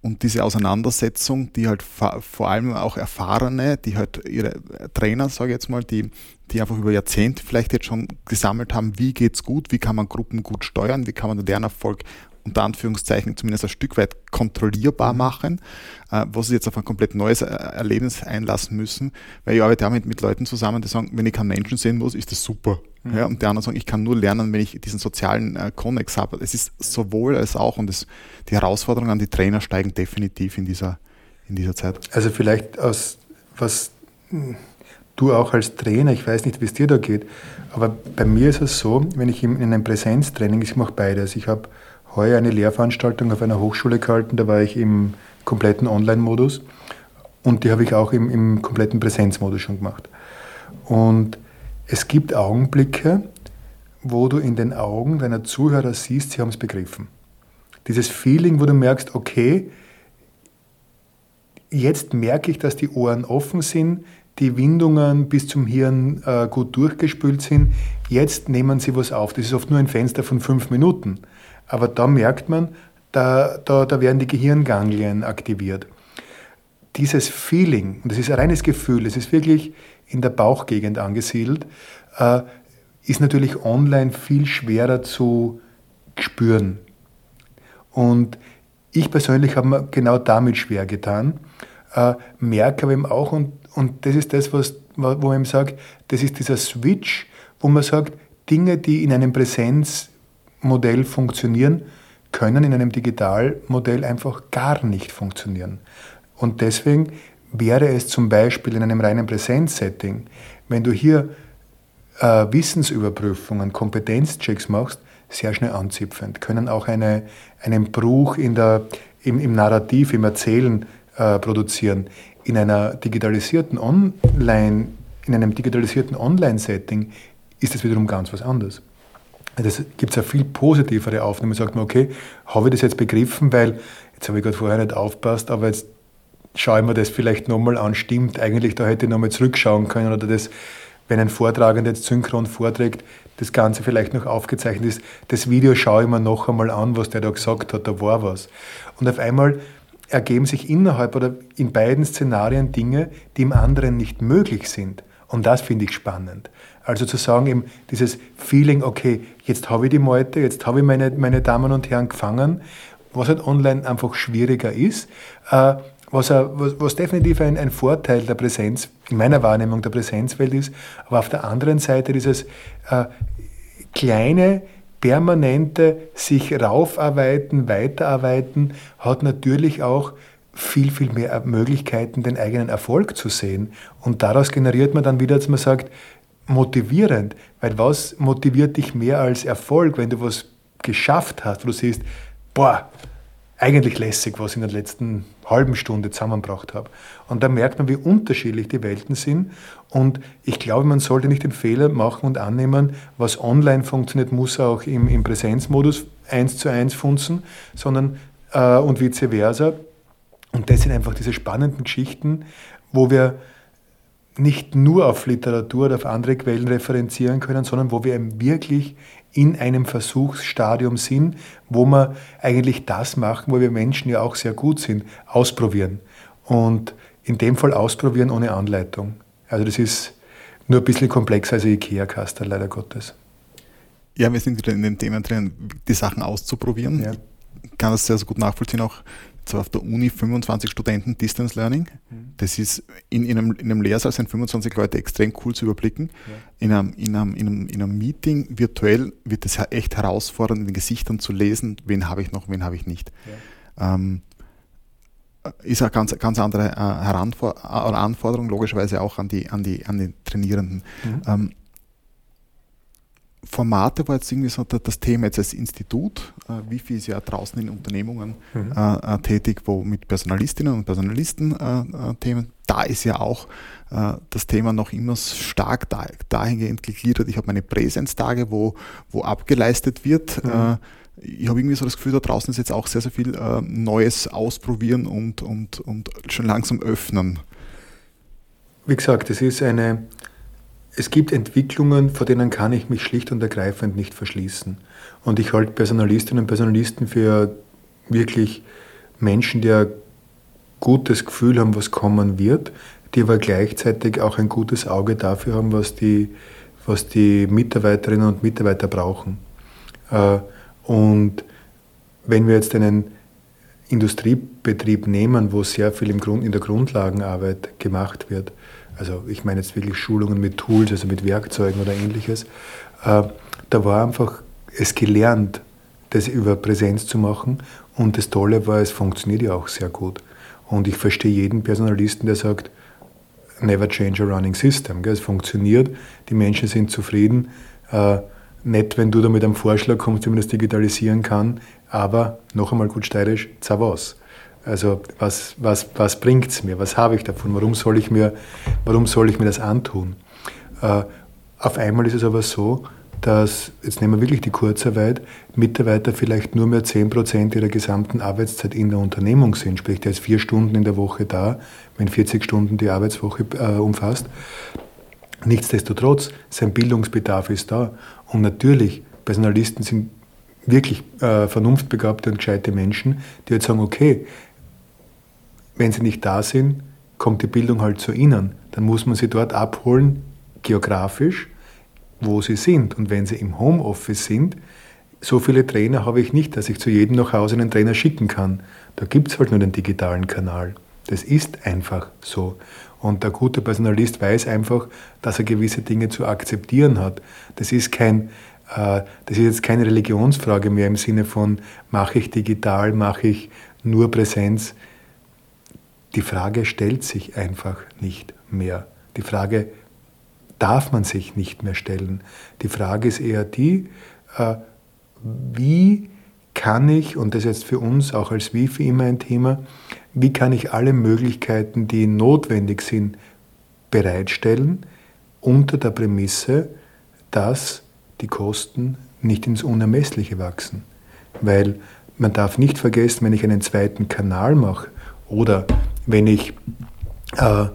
Und diese Auseinandersetzung, die halt vor allem auch Erfahrene, die halt ihre Trainer, sage ich jetzt mal, die, die einfach über Jahrzehnte vielleicht jetzt schon gesammelt haben, wie geht's gut, wie kann man Gruppen gut steuern, wie kann man den Lernerfolg unter Anführungszeichen zumindest ein Stück weit kontrollierbar mhm. machen, äh, was sie jetzt auf ein komplett neues äh, Erlebnis einlassen müssen, weil ich arbeite auch mit, Leuten zusammen, die sagen, wenn ich keinen Menschen sehen muss, ist das super. Mhm. Ja, und die anderen sagen, ich kann nur lernen, wenn ich diesen sozialen äh, Konnex habe. Es ist sowohl als auch und es, die Herausforderungen an die Trainer steigen definitiv in dieser, in dieser Zeit. Also vielleicht aus was du auch als Trainer, ich weiß nicht, wie es dir da geht, aber bei mir ist es so, wenn ich in einem Präsenztraining, ich mache beides, ich habe heuer eine Lehrveranstaltung auf einer Hochschule gehalten, da war ich im kompletten Online-Modus und die habe ich auch im, im kompletten Präsenzmodus schon gemacht. Und es gibt Augenblicke, wo du in den Augen deiner Zuhörer siehst, sie haben es begriffen. Dieses Feeling, wo du merkst, okay, jetzt merke ich, dass die Ohren offen sind, die Windungen bis zum Hirn äh, gut durchgespült sind, jetzt nehmen sie was auf. Das ist oft nur ein Fenster von fünf Minuten. Aber da merkt man, da, da, da werden die Gehirnganglien aktiviert. Dieses Feeling, und das ist ein reines Gefühl, es ist wirklich in der Bauchgegend angesiedelt, äh, ist natürlich online viel schwerer zu spüren. Und ich persönlich habe mir genau damit schwer getan, äh, merke aber eben auch, und, und das ist das, was, wo man sagt, das ist dieser Switch, wo man sagt, Dinge, die in einem Präsenzmodell funktionieren, können in einem Digitalmodell einfach gar nicht funktionieren. Und deswegen wäre es zum Beispiel in einem reinen Präsenzsetting, wenn du hier äh, Wissensüberprüfungen, Kompetenzchecks machst, sehr schnell anzipfend, können auch eine, einen Bruch in der, im, im Narrativ, im Erzählen äh, produzieren. In einer digitalisierten Online, in einem digitalisierten Online-Setting ist das wiederum ganz was anderes. Das gibt es eine viel positivere Aufnahme. Sagt man, okay, habe ich das jetzt begriffen, weil jetzt habe ich gerade vorher nicht aufpasst, aber jetzt schaue ich mir das vielleicht nochmal an, stimmt, eigentlich da hätte ich nochmal zurückschauen können oder das, wenn ein Vortragender jetzt synchron vorträgt, das Ganze vielleicht noch aufgezeichnet ist, das Video schaue ich mir noch einmal an, was der da gesagt hat, da war was. Und auf einmal ergeben sich innerhalb oder in beiden Szenarien Dinge, die im anderen nicht möglich sind. Und das finde ich spannend. Also zu sagen, eben dieses Feeling, okay, jetzt habe ich die Meute, jetzt habe ich meine, meine Damen und Herren gefangen, was halt online einfach schwieriger ist, äh, was, was, was, definitiv ein, ein, Vorteil der Präsenz, in meiner Wahrnehmung der Präsenzwelt ist, aber auf der anderen Seite dieses äh, kleine, permanente sich raufarbeiten, weiterarbeiten, hat natürlich auch viel, viel mehr Möglichkeiten, den eigenen Erfolg zu sehen. Und daraus generiert man dann wieder, dass man sagt, motivierend, weil was motiviert dich mehr als Erfolg, wenn du was geschafft hast, wo du siehst, boah, eigentlich lässig, was ich in der letzten halben Stunde zusammengebracht habe. Und da merkt man, wie unterschiedlich die Welten sind. Und ich glaube, man sollte nicht den Fehler machen und annehmen, was online funktioniert, muss auch im, im Präsenzmodus eins zu eins funzen, sondern äh, und vice versa. Und das sind einfach diese spannenden Geschichten, wo wir nicht nur auf Literatur oder auf andere Quellen referenzieren können, sondern wo wir wirklich in einem Versuchsstadium sind, wo wir eigentlich das machen, wo wir Menschen ja auch sehr gut sind, ausprobieren. Und in dem Fall ausprobieren ohne Anleitung. Also das ist nur ein bisschen komplexer als IKEA-Kaster, leider Gottes. Ja, wir sind wieder in den Themen drin, die Sachen auszuprobieren. Ja. Ich kann das sehr, sehr gut nachvollziehen, auch zwar auf der Uni 25 Studenten Distance Learning. Mhm. Das ist in, in, einem, in einem Lehrsaal sind 25 Leute extrem cool zu überblicken. Ja. In, einem, in, einem, in, einem, in einem Meeting virtuell wird es echt herausfordernd, in den Gesichtern zu lesen, wen habe ich noch, wen habe ich nicht. Ja. Ähm, ist eine ganz, ganz andere äh, Anforderung, logischerweise auch an die, an die, an die Trainierenden. Mhm. Ähm, Formate war jetzt irgendwie so das Thema jetzt als Institut. Äh, Wifi ist ja draußen in Unternehmungen mhm. äh, äh tätig, wo mit Personalistinnen und Personalisten äh, äh, Themen. Da ist ja auch äh, das Thema noch immer stark da, dahingehend gegliedert. Ich habe meine Präsenztage, wo, wo abgeleistet wird. Mhm. ich habe irgendwie so das Gefühl, da draußen ist jetzt auch sehr, sehr viel Neues ausprobieren und, und, und schon langsam öffnen. Wie gesagt, es ist eine es gibt Entwicklungen, vor denen kann ich mich schlicht und ergreifend nicht verschließen. Und ich halte Personalistinnen und Personalisten für wirklich Menschen, die ein gutes Gefühl haben, was kommen wird, die aber gleichzeitig auch ein gutes Auge dafür haben, was die, was die Mitarbeiterinnen und Mitarbeiter brauchen. Äh, und wenn wir jetzt einen Industriebetrieb nehmen, wo sehr viel im Grund, in der Grundlagenarbeit gemacht wird, also ich meine jetzt wirklich Schulungen mit Tools, also mit Werkzeugen oder ähnliches, äh, da war einfach es gelernt, das über Präsenz zu machen und das Tolle war, es funktioniert ja auch sehr gut. Und ich verstehe jeden Personalisten, der sagt, never change a running system. Es funktioniert, die Menschen sind zufrieden. Äh, nett, wenn du da mit einem Vorschlag kommst, wie man das digitalisieren kann, aber noch einmal gut steirisch, za was. Also was, was, was bringt es mir? Was habe ich davon? Warum soll ich mir, warum soll ich mir das antun? Äh, auf einmal ist es aber so, dass, jetzt nehmen wir wirklich die Kurzarbeit, Mitarbeiter vielleicht nur mehr 10% ihrer gesamten Arbeitszeit in der Unternehmung sind. Sprich, der ist vier Stunden in der Woche da, wenn 40 Stunden die Arbeitswoche äh, umfasst. Nichtsdestotrotz, sein Bildungsbedarf ist da. Und natürlich, Personalisten sind wirklich äh, vernunftbegabte und gescheite Menschen, die jetzt sagen, okay, wenn sie nicht da sind, kommt die Bildung halt zu ihnen. Dann muss man sie dort abholen, geografisch, wo sie sind. Und wenn sie im Homeoffice sind, so viele Trainer habe ich nicht, dass ich zu jedem nach Hause einen Trainer schicken kann. Da gibt es halt nur den digitalen Kanal. Das ist einfach so. Und der gute Personalist weiß einfach, dass er gewisse Dinge zu akzeptieren hat. Das ist kein, äh, das ist jetzt keine Religionsfrage mehr im Sinne von, mache ich digital, mache ich nur Präsenz. Die Frage stellt sich einfach nicht mehr. Die Frage darf man sich nicht mehr stellen. Die Frage ist eher die, äh, wie kann ich, und das ist jetzt für uns auch als Wifi immer ein Thema, wie kann ich alle Möglichkeiten, die notwendig sind, bereitstellen, unter der Prämisse, dass die Kosten nicht ins Unermessliche wachsen. Weil man darf nicht vergessen, wenn ich einen zweiten Kanal mache oder wenn ich äh,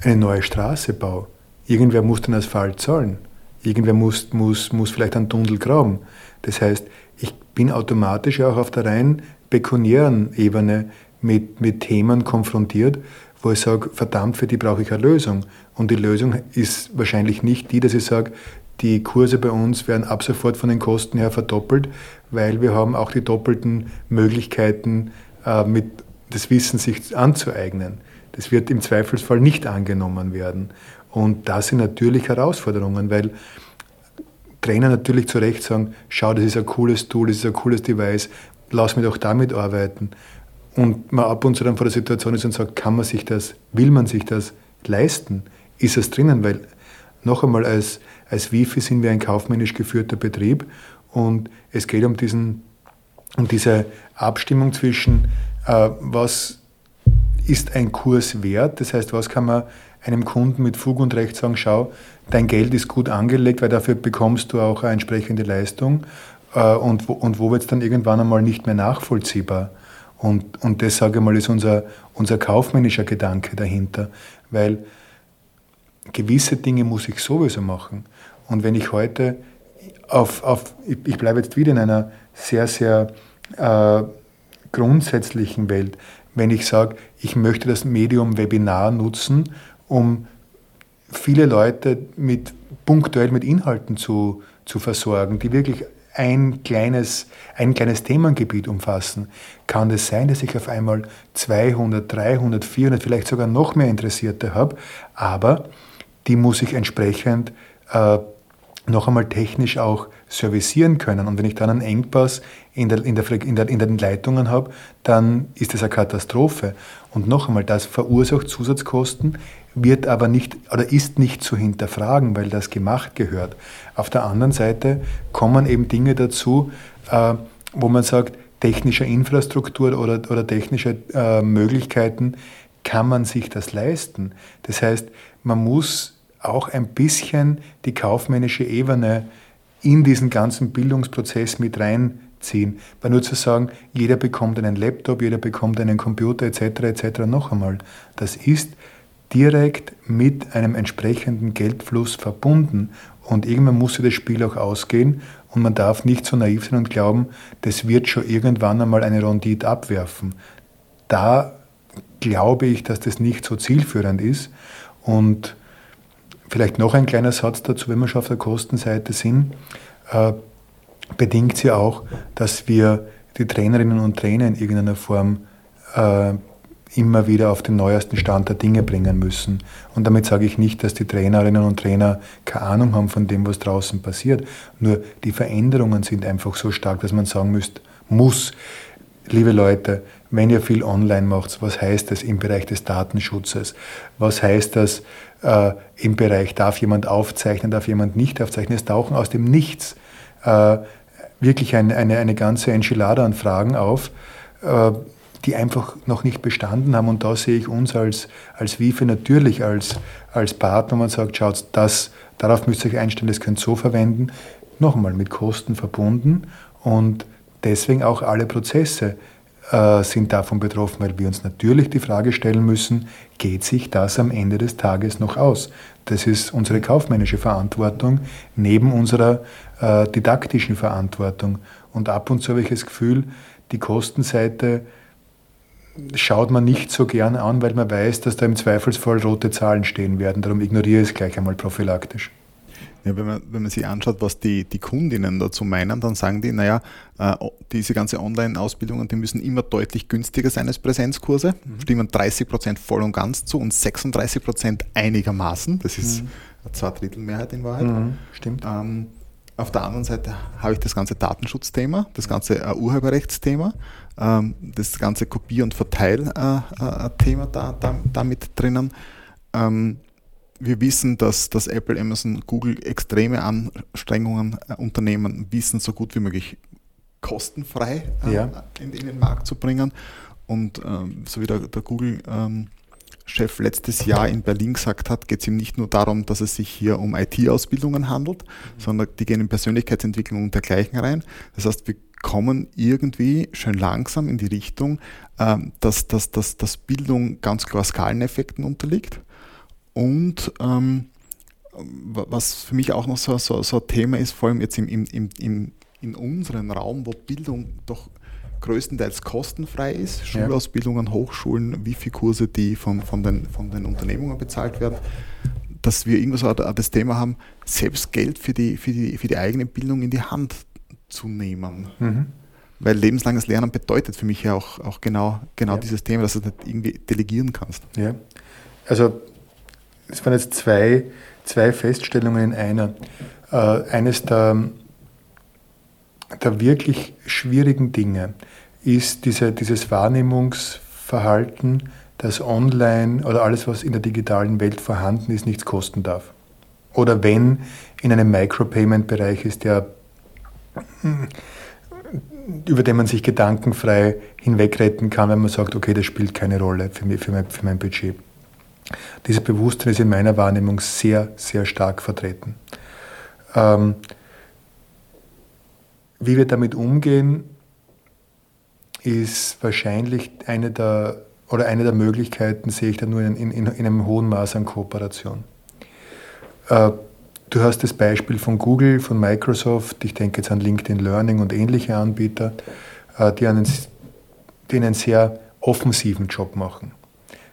eine neue Straße baue, irgendwer muss den Asphalt zahlen. Irgendwer muss, muss, muss vielleicht einen Tunnel graben. Das heißt, ich bin automatisch auch auf der rein pekuniären Ebene mit, mit Themen konfrontiert, wo ich sage, verdammt, für die brauche ich eine Lösung. Und die Lösung ist wahrscheinlich nicht die, dass ich sage, die Kurse bei uns werden ab sofort von den Kosten her verdoppelt, weil wir haben auch die doppelten Möglichkeiten, äh, mit das Wissen sich anzueignen. Das wird im Zweifelsfall nicht angenommen werden. Und das sind natürlich Herausforderungen, weil Trainer natürlich zu Recht sagen, schau, das ist ein cooles Tool, das ist ein cooles Device, lass mich doch damit arbeiten. Und man ab und zu dann vor der Situation ist und sagt, kann man sich das, will man sich das leisten? Ist es drinnen? Weil noch einmal, als, als Wifi sind wir ein kaufmännisch geführter Betrieb und es geht um, diesen, um diese Abstimmung zwischen, was ist ein Kurs wert, das heißt, was kann man einem Kunden mit Fug und Recht sagen, schau, dein Geld ist gut angelegt, weil dafür bekommst du auch eine entsprechende Leistung äh, und, wo, und wo wird es dann irgendwann einmal nicht mehr nachvollziehbar. Und, und das, sage ich mal, ist unser, unser kaufmännischer Gedanke dahinter, weil gewisse Dinge muss ich sowieso machen. Und wenn ich heute auf, auf ich bleibe jetzt wieder in einer sehr, sehr äh, grundsätzlichen Welt, wenn ich sage, ich möchte das Medium Webinar nutzen, um viele Leute mit, punktuell mit Inhalten zu, zu versorgen, die wirklich ein kleines, ein kleines Themengebiet umfassen, kann es sein, dass ich auf einmal 200, 300, 400, vielleicht sogar noch mehr Interessierte habe, aber die muss ich entsprechend äh, noch einmal technisch auch servicieren können. Und wenn ich dann einen Engpass in, der, in, der, in, der, in den Leitungen habe, dann ist das eine Katastrophe. Und noch einmal, das verursacht Zusatzkosten, wird aber nicht oder ist nicht zu hinterfragen, weil das gemacht gehört. Auf der anderen Seite kommen eben Dinge dazu, äh, wo man sagt, technische Infrastruktur oder, oder technische äh, Möglichkeiten, kann man sich das leisten? Das heißt, man muss auch ein bisschen die kaufmännische Ebene in diesen ganzen Bildungsprozess mit reinziehen. Weil nur zu sagen, jeder bekommt einen Laptop, jeder bekommt einen Computer etc. etc. noch einmal. Das ist direkt mit einem entsprechenden Geldfluss verbunden. Und irgendwann muss das Spiel auch ausgehen und man darf nicht so naiv sein und glauben, das wird schon irgendwann einmal eine Rendite abwerfen. Da glaube ich, dass das nicht so zielführend ist. Und vielleicht noch ein kleiner Satz dazu, wenn wir schon auf der Kostenseite sind, äh, bedingt sie auch, dass wir die Trainerinnen und Trainer in irgendeiner Form äh, immer wieder auf den neuesten Stand der Dinge bringen müssen. Und damit sage ich nicht, dass die Trainerinnen und Trainer keine Ahnung haben von dem, was draußen passiert. Nur die Veränderungen sind einfach so stark, dass man sagen müsst, muss, liebe Leute, wenn ihr viel online macht, was heißt das im Bereich des Datenschutzes? Was heißt das äh, im Bereich, darf jemand aufzeichnen, darf jemand nicht aufzeichnen? Es tauchen aus dem Nichts äh, wirklich eine, eine, eine ganze Enchilada an Fragen auf. Äh, die einfach noch nicht bestanden haben. Und da sehe ich uns als, als WIFE natürlich als, als Partner, man sagt, schaut, das, darauf müsst ihr euch einstellen, das könnt ihr so verwenden. Nochmal mit Kosten verbunden und deswegen auch alle Prozesse äh, sind davon betroffen, weil wir uns natürlich die Frage stellen müssen, geht sich das am Ende des Tages noch aus? Das ist unsere kaufmännische Verantwortung neben unserer äh, didaktischen Verantwortung. Und ab und zu habe ich das Gefühl, die Kostenseite schaut man nicht so gern an, weil man weiß, dass da im Zweifelsfall rote Zahlen stehen werden. Darum ignoriere ich es gleich einmal prophylaktisch. Ja, wenn, man, wenn man sich anschaut, was die, die Kundinnen dazu meinen, dann sagen die, naja, äh, diese ganze Online-Ausbildungen, die müssen immer deutlich günstiger sein als Präsenzkurse. Mhm. Stimmen 30 Prozent voll und ganz zu und 36 Prozent einigermaßen. Das ist mhm. eine Zweidrittelmehrheit in Wahrheit. Mhm, stimmt. Ähm, auf der anderen Seite habe ich das ganze Datenschutzthema, das ganze äh, Urheberrechtsthema, ähm, das ganze Kopier- und Verteilthema äh, äh, da, da, da mit drinnen. Ähm, wir wissen, dass, dass Apple, Amazon, Google extreme Anstrengungen äh, unternehmen, Wissen so gut wie möglich kostenfrei äh, ja. in, in, den Markt zu bringen. Und ähm, so wie der, der Google ähm, Chef letztes Jahr in Berlin gesagt hat, geht es ihm nicht nur darum, dass es sich hier um IT-Ausbildungen handelt, mhm. sondern die gehen in Persönlichkeitsentwicklung und dergleichen rein. Das heißt, wir kommen irgendwie schön langsam in die Richtung, ähm, dass, dass, dass, dass Bildung ganz klar Skaleneffekten unterliegt. Und ähm, was für mich auch noch so, so, so ein Thema ist, vor allem jetzt im, im, im, in unserem Raum, wo Bildung doch größtenteils kostenfrei ist, Schulausbildungen, Hochschulen, Wifi-Kurse, die von, von, den, von den Unternehmungen bezahlt werden, dass wir irgendwas auch das Thema haben, selbst Geld für die, für die, für die eigene Bildung in die Hand zu nehmen. Mhm. Weil lebenslanges Lernen bedeutet für mich ja auch, auch genau, genau ja. dieses Thema, dass du das irgendwie delegieren kannst. Ja, also es waren jetzt zwei, zwei Feststellungen in einer. Äh, eines der, der wirklich schwierigen Dinge ist diese, dieses Wahrnehmungsverhalten, dass online oder alles, was in der digitalen Welt vorhanden ist, nichts kosten darf. Oder wenn in einem Micropayment-Bereich ist, der, über den man sich gedankenfrei hinwegretten kann, wenn man sagt, okay, das spielt keine Rolle für, mich, für, mein, für mein Budget. Dieses Bewusstsein ist in meiner Wahrnehmung sehr, sehr stark vertreten. Ähm, wie wir damit umgehen, ist wahrscheinlich eine der, oder eine der Möglichkeiten, sehe ich da nur in, in, in einem hohen Maß an Kooperation. Äh, du hast das Beispiel von Google, von Microsoft, ich denke jetzt an LinkedIn Learning und ähnliche Anbieter, äh, die, einen, die einen sehr offensiven Job machen.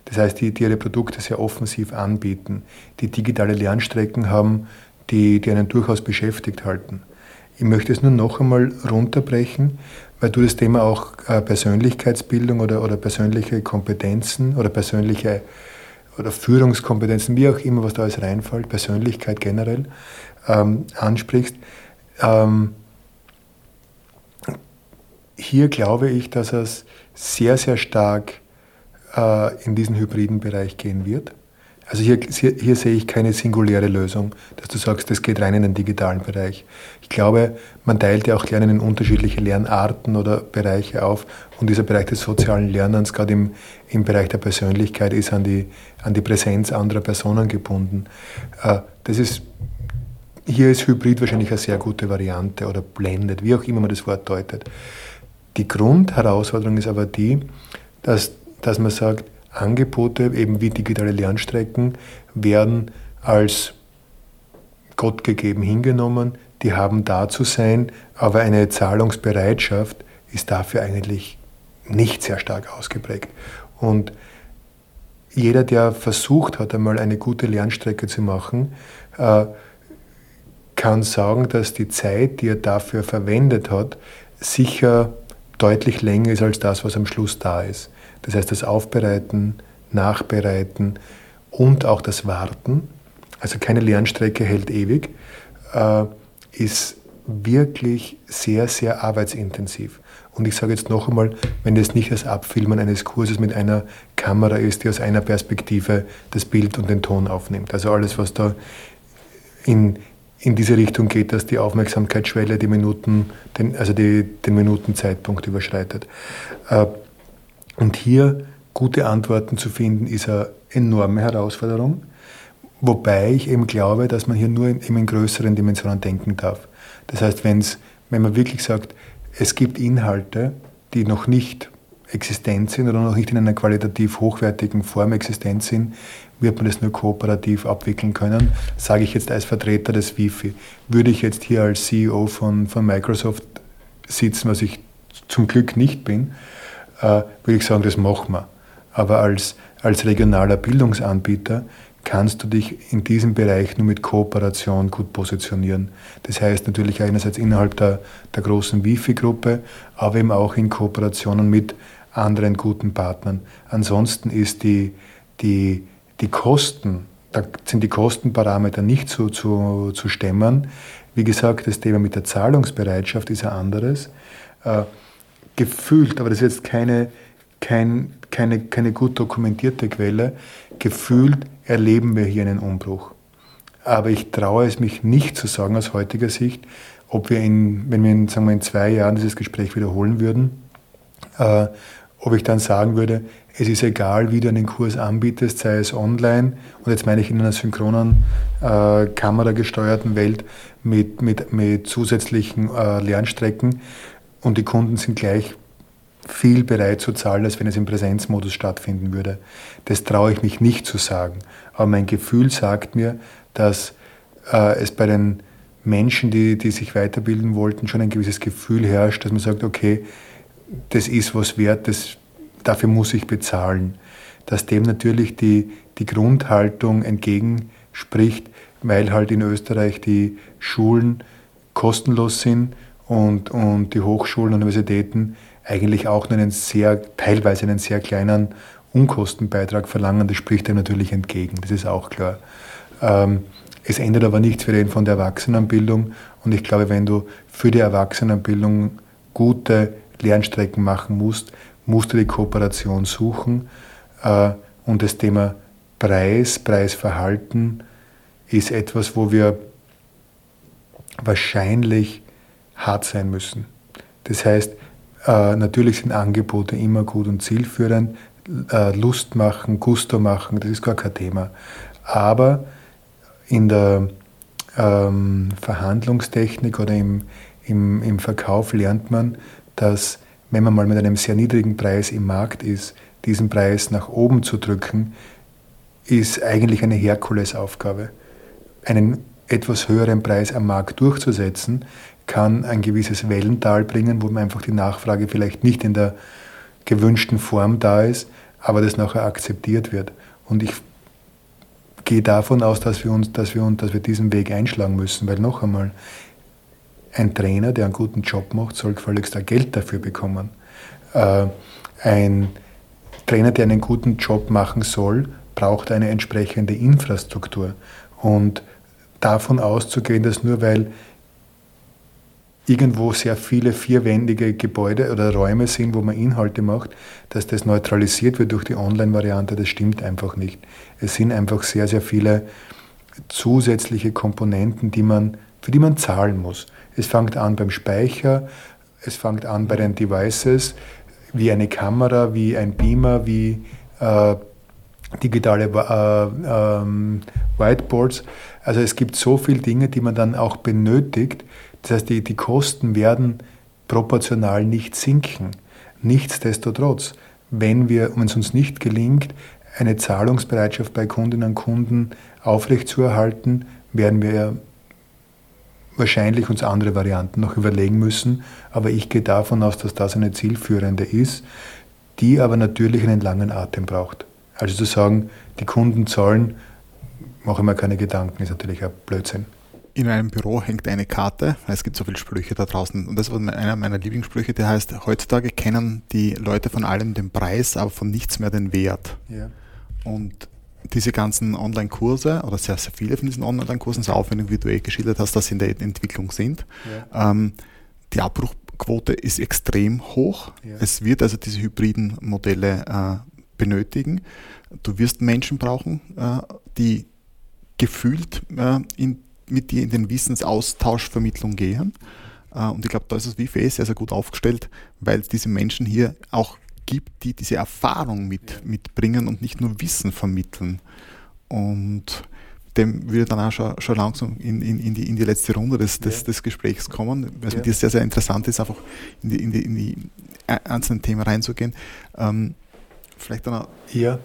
Das heißt, die, die ihre Produkte sehr offensiv anbieten, die digitale Lernstrecken haben, die, die einen durchaus beschäftigt halten. Ich möchte es nur noch einmal runterbrechen, weil du das Thema auch äh, Persönlichkeitsbildung oder, oder persönliche Kompetenzen oder persönliche oder Führungskompetenzen, wie auch immer, was da alles reinfällt, Persönlichkeit generell ähm, ansprichst. Ähm, hier glaube ich, dass es sehr, sehr stark äh, in diesen hybriden Bereich gehen wird. Also hier, hier, hier, sehe ich keine singuläre Lösung, dass du sagst, das geht rein in den digitalen Bereich. Ich glaube, man teilt ja auch Lernen in unterschiedliche Lernarten oder Bereiche auf und dieser Bereich des sozialen Lernens, gerade im, im Bereich der Persönlichkeit, ist an die, an die Präsenz anderer Personen gebunden. Äh, das ist, hier ist Hybrid wahrscheinlich eine sehr gute Variante oder blendet, wie auch immer man das Wort deutet. Die Grundherausforderung ist aber die, dass, dass man sagt, Angebote, eben wie digitale Lernstrecken, werden als Gott gegeben hingenommen, die haben da zu sein, aber eine Zahlungsbereitschaft ist dafür eigentlich nicht sehr stark ausgeprägt. Und jeder, der versucht hat, einmal eine gute Lernstrecke zu machen, äh, kann sagen, dass die Zeit, die er dafür verwendet hat, sicher deutlich länger ist als das, was am Schluss da ist. Das heißt, das Aufbereiten, Nachbereiten und auch das Warten, also keine Lernstrecke hält ewig, äh, ist wirklich sehr, sehr arbeitsintensiv. Und ich sage jetzt noch einmal, wenn das nicht das Abfilmen eines Kurses mit einer Kamera ist, die aus einer Perspektive das Bild und den Ton aufnimmt. Also alles, was da in, in diese Richtung geht, dass die Aufmerksamkeitsschwelle die Minuten, den, also die, den Minutenzeitpunkt überschreitet. Äh, und hier gute Antworten zu finden, ist eine enorme Herausforderung. Wobei ich eben glaube, dass man hier nur in, in größeren Dimensionen denken darf. Das heißt, wenn's, wenn man wirklich sagt, es gibt Inhalte, die noch nicht existent sind oder noch nicht in einer qualitativ hochwertigen Form existent sind, wird man das nur kooperativ abwickeln können. Sage ich jetzt als Vertreter des Wifi. Würde ich jetzt hier als CEO von, von Microsoft sitzen, was ich zum Glück nicht bin, würde ich sagen, das machen wir. Aber als, als regionaler Bildungsanbieter kannst du dich in diesem Bereich nur mit Kooperation gut positionieren. Das heißt natürlich einerseits innerhalb der, der großen Wifi-Gruppe, aber eben auch in Kooperationen mit anderen guten Partnern. Ansonsten ist die, die, die Kosten, da sind die Kostenparameter nicht so zu, zu stemmen. Wie gesagt, das Thema mit der Zahlungsbereitschaft ist ein anderes. Gefühlt, aber das ist jetzt keine, kein, keine, keine gut dokumentierte Quelle, gefühlt erleben wir hier einen Umbruch. Aber ich traue es mich nicht zu sagen aus heutiger Sicht, ob wir, in, wenn wir in, sagen wir, in zwei Jahren dieses Gespräch wiederholen würden, äh, ob ich dann sagen würde, es ist egal, wie du einen Kurs anbietest, sei es online, und jetzt meine ich in einer synchronen, äh, kameragesteuerten Welt mit, mit, mit zusätzlichen äh, Lernstrecken, und die Kunden sind gleich viel bereit zu zahlen, als wenn es im Präsenzmodus stattfinden würde. Das traue ich mich nicht zu sagen. Aber mein Gefühl sagt mir, dass äh, es bei den Menschen, die, die sich weiterbilden wollten, schon ein gewisses Gefühl herrscht, dass man sagt, okay, das ist was wert, das, dafür muss ich bezahlen. Dass dem natürlich die, die Grundhaltung entgegenspricht, weil halt in Österreich die Schulen kostenlos sind und, und die Hochschulen und Universitäten eigentlich auch nur einen sehr, teilweise einen sehr kleinen Unkostenbeitrag verlangen. Das spricht dem natürlich entgegen, das ist auch klar. Ähm, es ändert aber nichts, wir reden von der Erwachsenenbildung und ich glaube, wenn du für die Erwachsenenbildung gute Lernstrecken machen musst, musst du die Kooperation suchen äh, und das Thema Preis, Preisverhalten ist etwas, wo wir wahrscheinlich hart sein müssen. Das heißt, äh, natürlich sind Angebote immer gut und zielführend, äh, Lust machen, Gusto machen, das ist gar kein Thema. Aber in der ähm, Verhandlungstechnik oder im, im, im Verkauf lernt man, dass wenn man mal mit einem sehr niedrigen Preis im Markt ist, diesen Preis nach oben zu drücken, ist eigentlich eine Herkulesaufgabe. Einen etwas höheren Preis am Markt durchzusetzen, kann ein gewisses Wellental bringen, wo man einfach die Nachfrage vielleicht nicht in der gewünschten Form da ist, aber das nachher akzeptiert wird. Und ich gehe davon aus, dass wir, uns, dass, wir, uns, dass wir diesen Weg einschlagen müssen, weil noch einmal, ein Trainer, der einen guten Job macht, soll gefälligst auch Geld dafür bekommen. Äh, ein Trainer, der einen guten Job machen soll, braucht eine entsprechende Infrastruktur. Und davon auszugehen, dass nur weil irgendwo sehr viele vierwendige Gebäude oder Räume sind, wo man Inhalte macht, dass das neutralisiert wird durch die Online-Variante, das stimmt einfach nicht. Es sind einfach sehr, sehr viele zusätzliche Komponenten, die man, für die man zahlen muss. Es fängt an beim Speicher, es fängt an bei den Devices, wie eine Kamera, wie ein Beamer, wie äh, digitale äh, ähm, Whiteboards. Also es gibt so viele Dinge, die man dann auch benötigt, das heißt, die, die Kosten werden proportional nicht sinken. Nichtsdestotrotz, wenn, wir, wenn es uns nicht gelingt, eine Zahlungsbereitschaft bei Kundinnen und Kunden aufrechtzuerhalten, werden wir wahrscheinlich uns andere Varianten noch überlegen müssen. Aber ich gehe davon aus, dass das eine zielführende ist, die aber natürlich einen langen Atem braucht. Also zu sagen, die Kunden zahlen, mache ich mir keine Gedanken, ist natürlich ein Blödsinn in einem Büro hängt eine Karte, es gibt so viele Sprüche da draußen und das war einer meiner Lieblingssprüche, der heißt, heutzutage kennen die Leute von allem den Preis, aber von nichts mehr den Wert. Ja. Und diese ganzen Online-Kurse oder sehr, sehr viele von diesen Online-Kursen, so aufwendig, wie du eh geschildert hast, dass sie in der Entwicklung sind, ja. ähm, die Abbruchquote ist extrem hoch. Ja. Es wird also diese hybriden Modelle äh, benötigen. Du wirst Menschen brauchen, äh, die gefühlt äh, in mit dir in den Wissensaustauschvermittlung gehen. Äh, und ich glaube, da ist das WFE sehr, sehr gut aufgestellt, weil es diese Menschen hier auch gibt, die diese Erfahrung mit, mitbringen und nicht nur Wissen vermitteln. Und dem würde dann auch schon, schon langsam in, in, in, die, in die letzte Runde des, des, des Gesprächs kommen, weil es ja. mit dir sehr, sehr interessant ist, einfach in die, in die, in die einzelnen Themen reinzugehen. Ähm, vielleicht dann auch. Ja,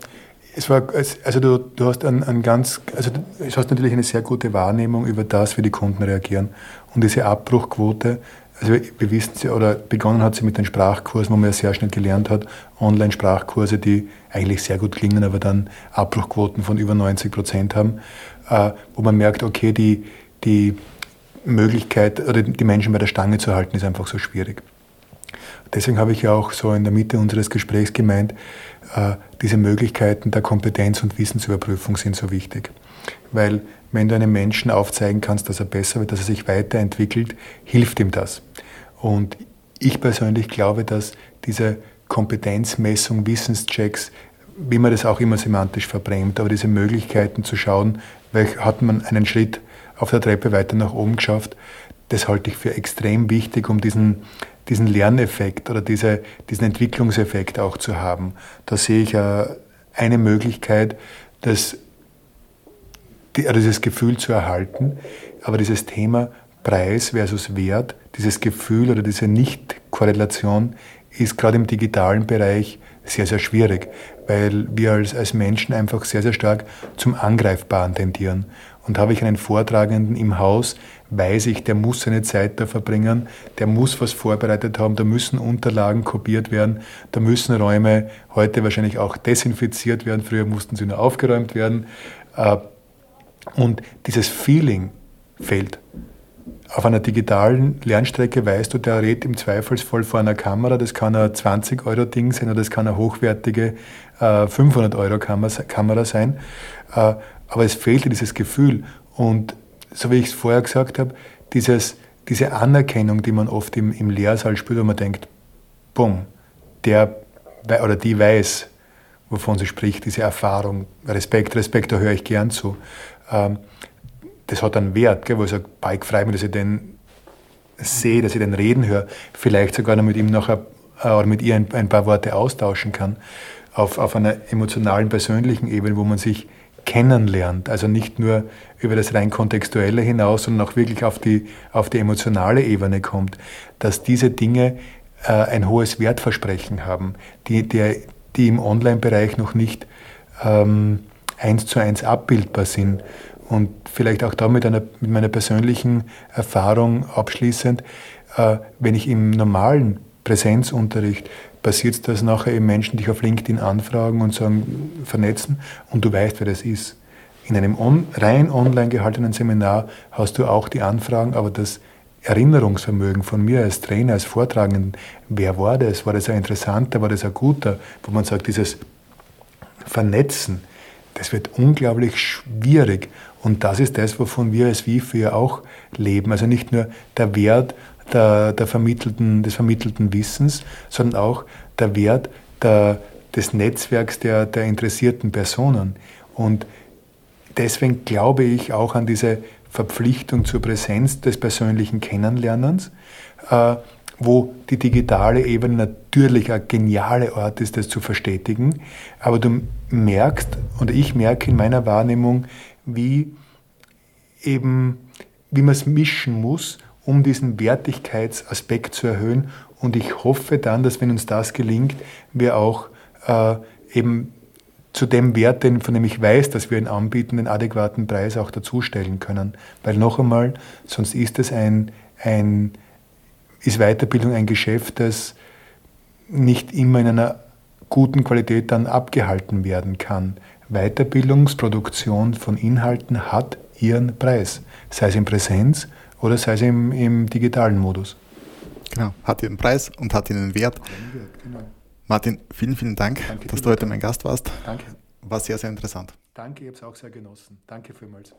es war, also du, du hast ein, ein ganz, also du hast natürlich eine sehr gute Wahrnehmung über das, wie die Kunden reagieren. Und diese Abbruchquote, also wir wissen sie, oder begonnen hat sie mit den Sprachkursen, wo man ja sehr schnell gelernt hat, Online-Sprachkurse, die eigentlich sehr gut klingen, aber dann Abbruchquoten von über 90 Prozent haben, äh, wo man merkt, okay, die, die Möglichkeit, oder die Menschen bei der Stange zu halten, ist einfach so schwierig. Deswegen habe ich ja auch so in der Mitte unseres Gesprächs gemeint, äh, diese Möglichkeiten der Kompetenz- und Wissensüberprüfung sind so wichtig. Weil wenn du einem Menschen aufzeigen kannst, dass er besser wird, dass er sich weiterentwickelt, hilft ihm das. Und ich persönlich glaube, dass diese Kompetenzmessung, Wissenschecks, wie man das auch immer semantisch verbrennt, aber diese Möglichkeiten zu schauen, hat man einen Schritt auf der Treppe weiter nach oben geschafft, das halte ich für extrem wichtig, um diesen diesen Lerneffekt oder diese, diesen Entwicklungseffekt auch zu haben. Da sehe ich eine Möglichkeit, das, also dieses Gefühl zu erhalten. Aber dieses Thema Preis versus Wert, dieses Gefühl oder diese Nicht-Korrelation ist gerade im digitalen Bereich sehr, sehr schwierig, weil wir als, als Menschen einfach sehr, sehr stark zum Angreifbaren tendieren. Und habe ich einen Vortragenden im Haus, weiß ich, der muss seine Zeit da verbringen, der muss was vorbereitet haben, da müssen Unterlagen kopiert werden, da müssen Räume heute wahrscheinlich auch desinfiziert werden, früher mussten sie nur aufgeräumt werden. Äh, und dieses Feeling fehlt. Auf einer digitalen Lernstrecke weißt du, der redet im Zweifelsfall vor einer Kamera, das kann ein 20-Euro-Ding sein oder das kann eine hochwertige äh, 500-Euro-Kamera sein. Aber es fehlte dieses Gefühl. Und so wie ich es vorher gesagt habe, dieses, diese Anerkennung, die man oft im, im Lehrsaal spürt, wo man denkt, bumm, der oder die weiß, wovon sie spricht, diese Erfahrung, Respekt, Respekt, da höre ich gern zu. Ähm, das hat einen Wert, gell, wo ich sage, ich freue mich, dass ich den sehe, dass ich den reden höre, vielleicht sogar noch mit ihm nachher äh, oder mit ihr ein, ein, paar Worte austauschen kann, auf, auf einer emotionalen, persönlichen Ebene, wo man sich kennenlernt. Also nicht nur über das rein kontextuelle hinaus, sondern auch wirklich auf die, auf die emotionale Ebene kommt, dass diese Dinge äh, ein hohes Wertversprechen haben, die, die, die im Online-Bereich noch nicht ähm, eins zu eins abbildbar sind. Und vielleicht auch da mit, einer, mit meiner persönlichen Erfahrung abschließend, äh, wenn ich im normalen Präsenzunterricht passiert das nachher eben Menschen dich auf LinkedIn anfragen und sagen, vernetzen und du weißt, wer das ist. In einem on, rein online gehaltenen Seminar hast du auch die Anfragen, aber das Erinnerungsvermögen von mir als Trainer, als Vortragenden, wer war das? War das ein interessanter, war das ein guter? Wo man sagt, dieses Vernetzen, das wird unglaublich schwierig. Und das ist das, wovon wir als WIFI ja auch leben. Also nicht nur der Wert der, der vermittelten, des vermittelten Wissens, sondern auch der Wert der, des Netzwerks der, der interessierten Personen. Und deswegen glaube ich auch an diese Verpflichtung zur Präsenz des persönlichen Kennenlernens, äh, wo die digitale Ebene natürlich ein genialer Ort ist, das zu verstetigen. Aber du merkst, und ich merke in meiner Wahrnehmung, wie eben, wie man es mischen muss, um diesen Wertigkeitsaspekt zu erhöhen. Und ich hoffe dann, dass wenn uns das gelingt, wir auch äh, eben zu dem Wert, den, von dem ich weiß, dass wir ihn anbieten, den adäquaten Preis auch dazustellen können. Weil noch einmal, sonst ist es ein, ein ist Weiterbildung ein Geschäft, das nicht immer in einer guten Qualität dann abgehalten werden kann. Weiterbildungsproduktion von Inhalten hat ihren Preis, sei es in Präsenz oder sei es im, im digitalen Modus. Genau, hat ihren Preis und hat ihren Wert. Genau. Martin, vielen, vielen Dank, Danke dass du heute mein Gast warst. Danke. War sehr, sehr interessant. Danke, ich habe es auch sehr genossen. Danke vielmals.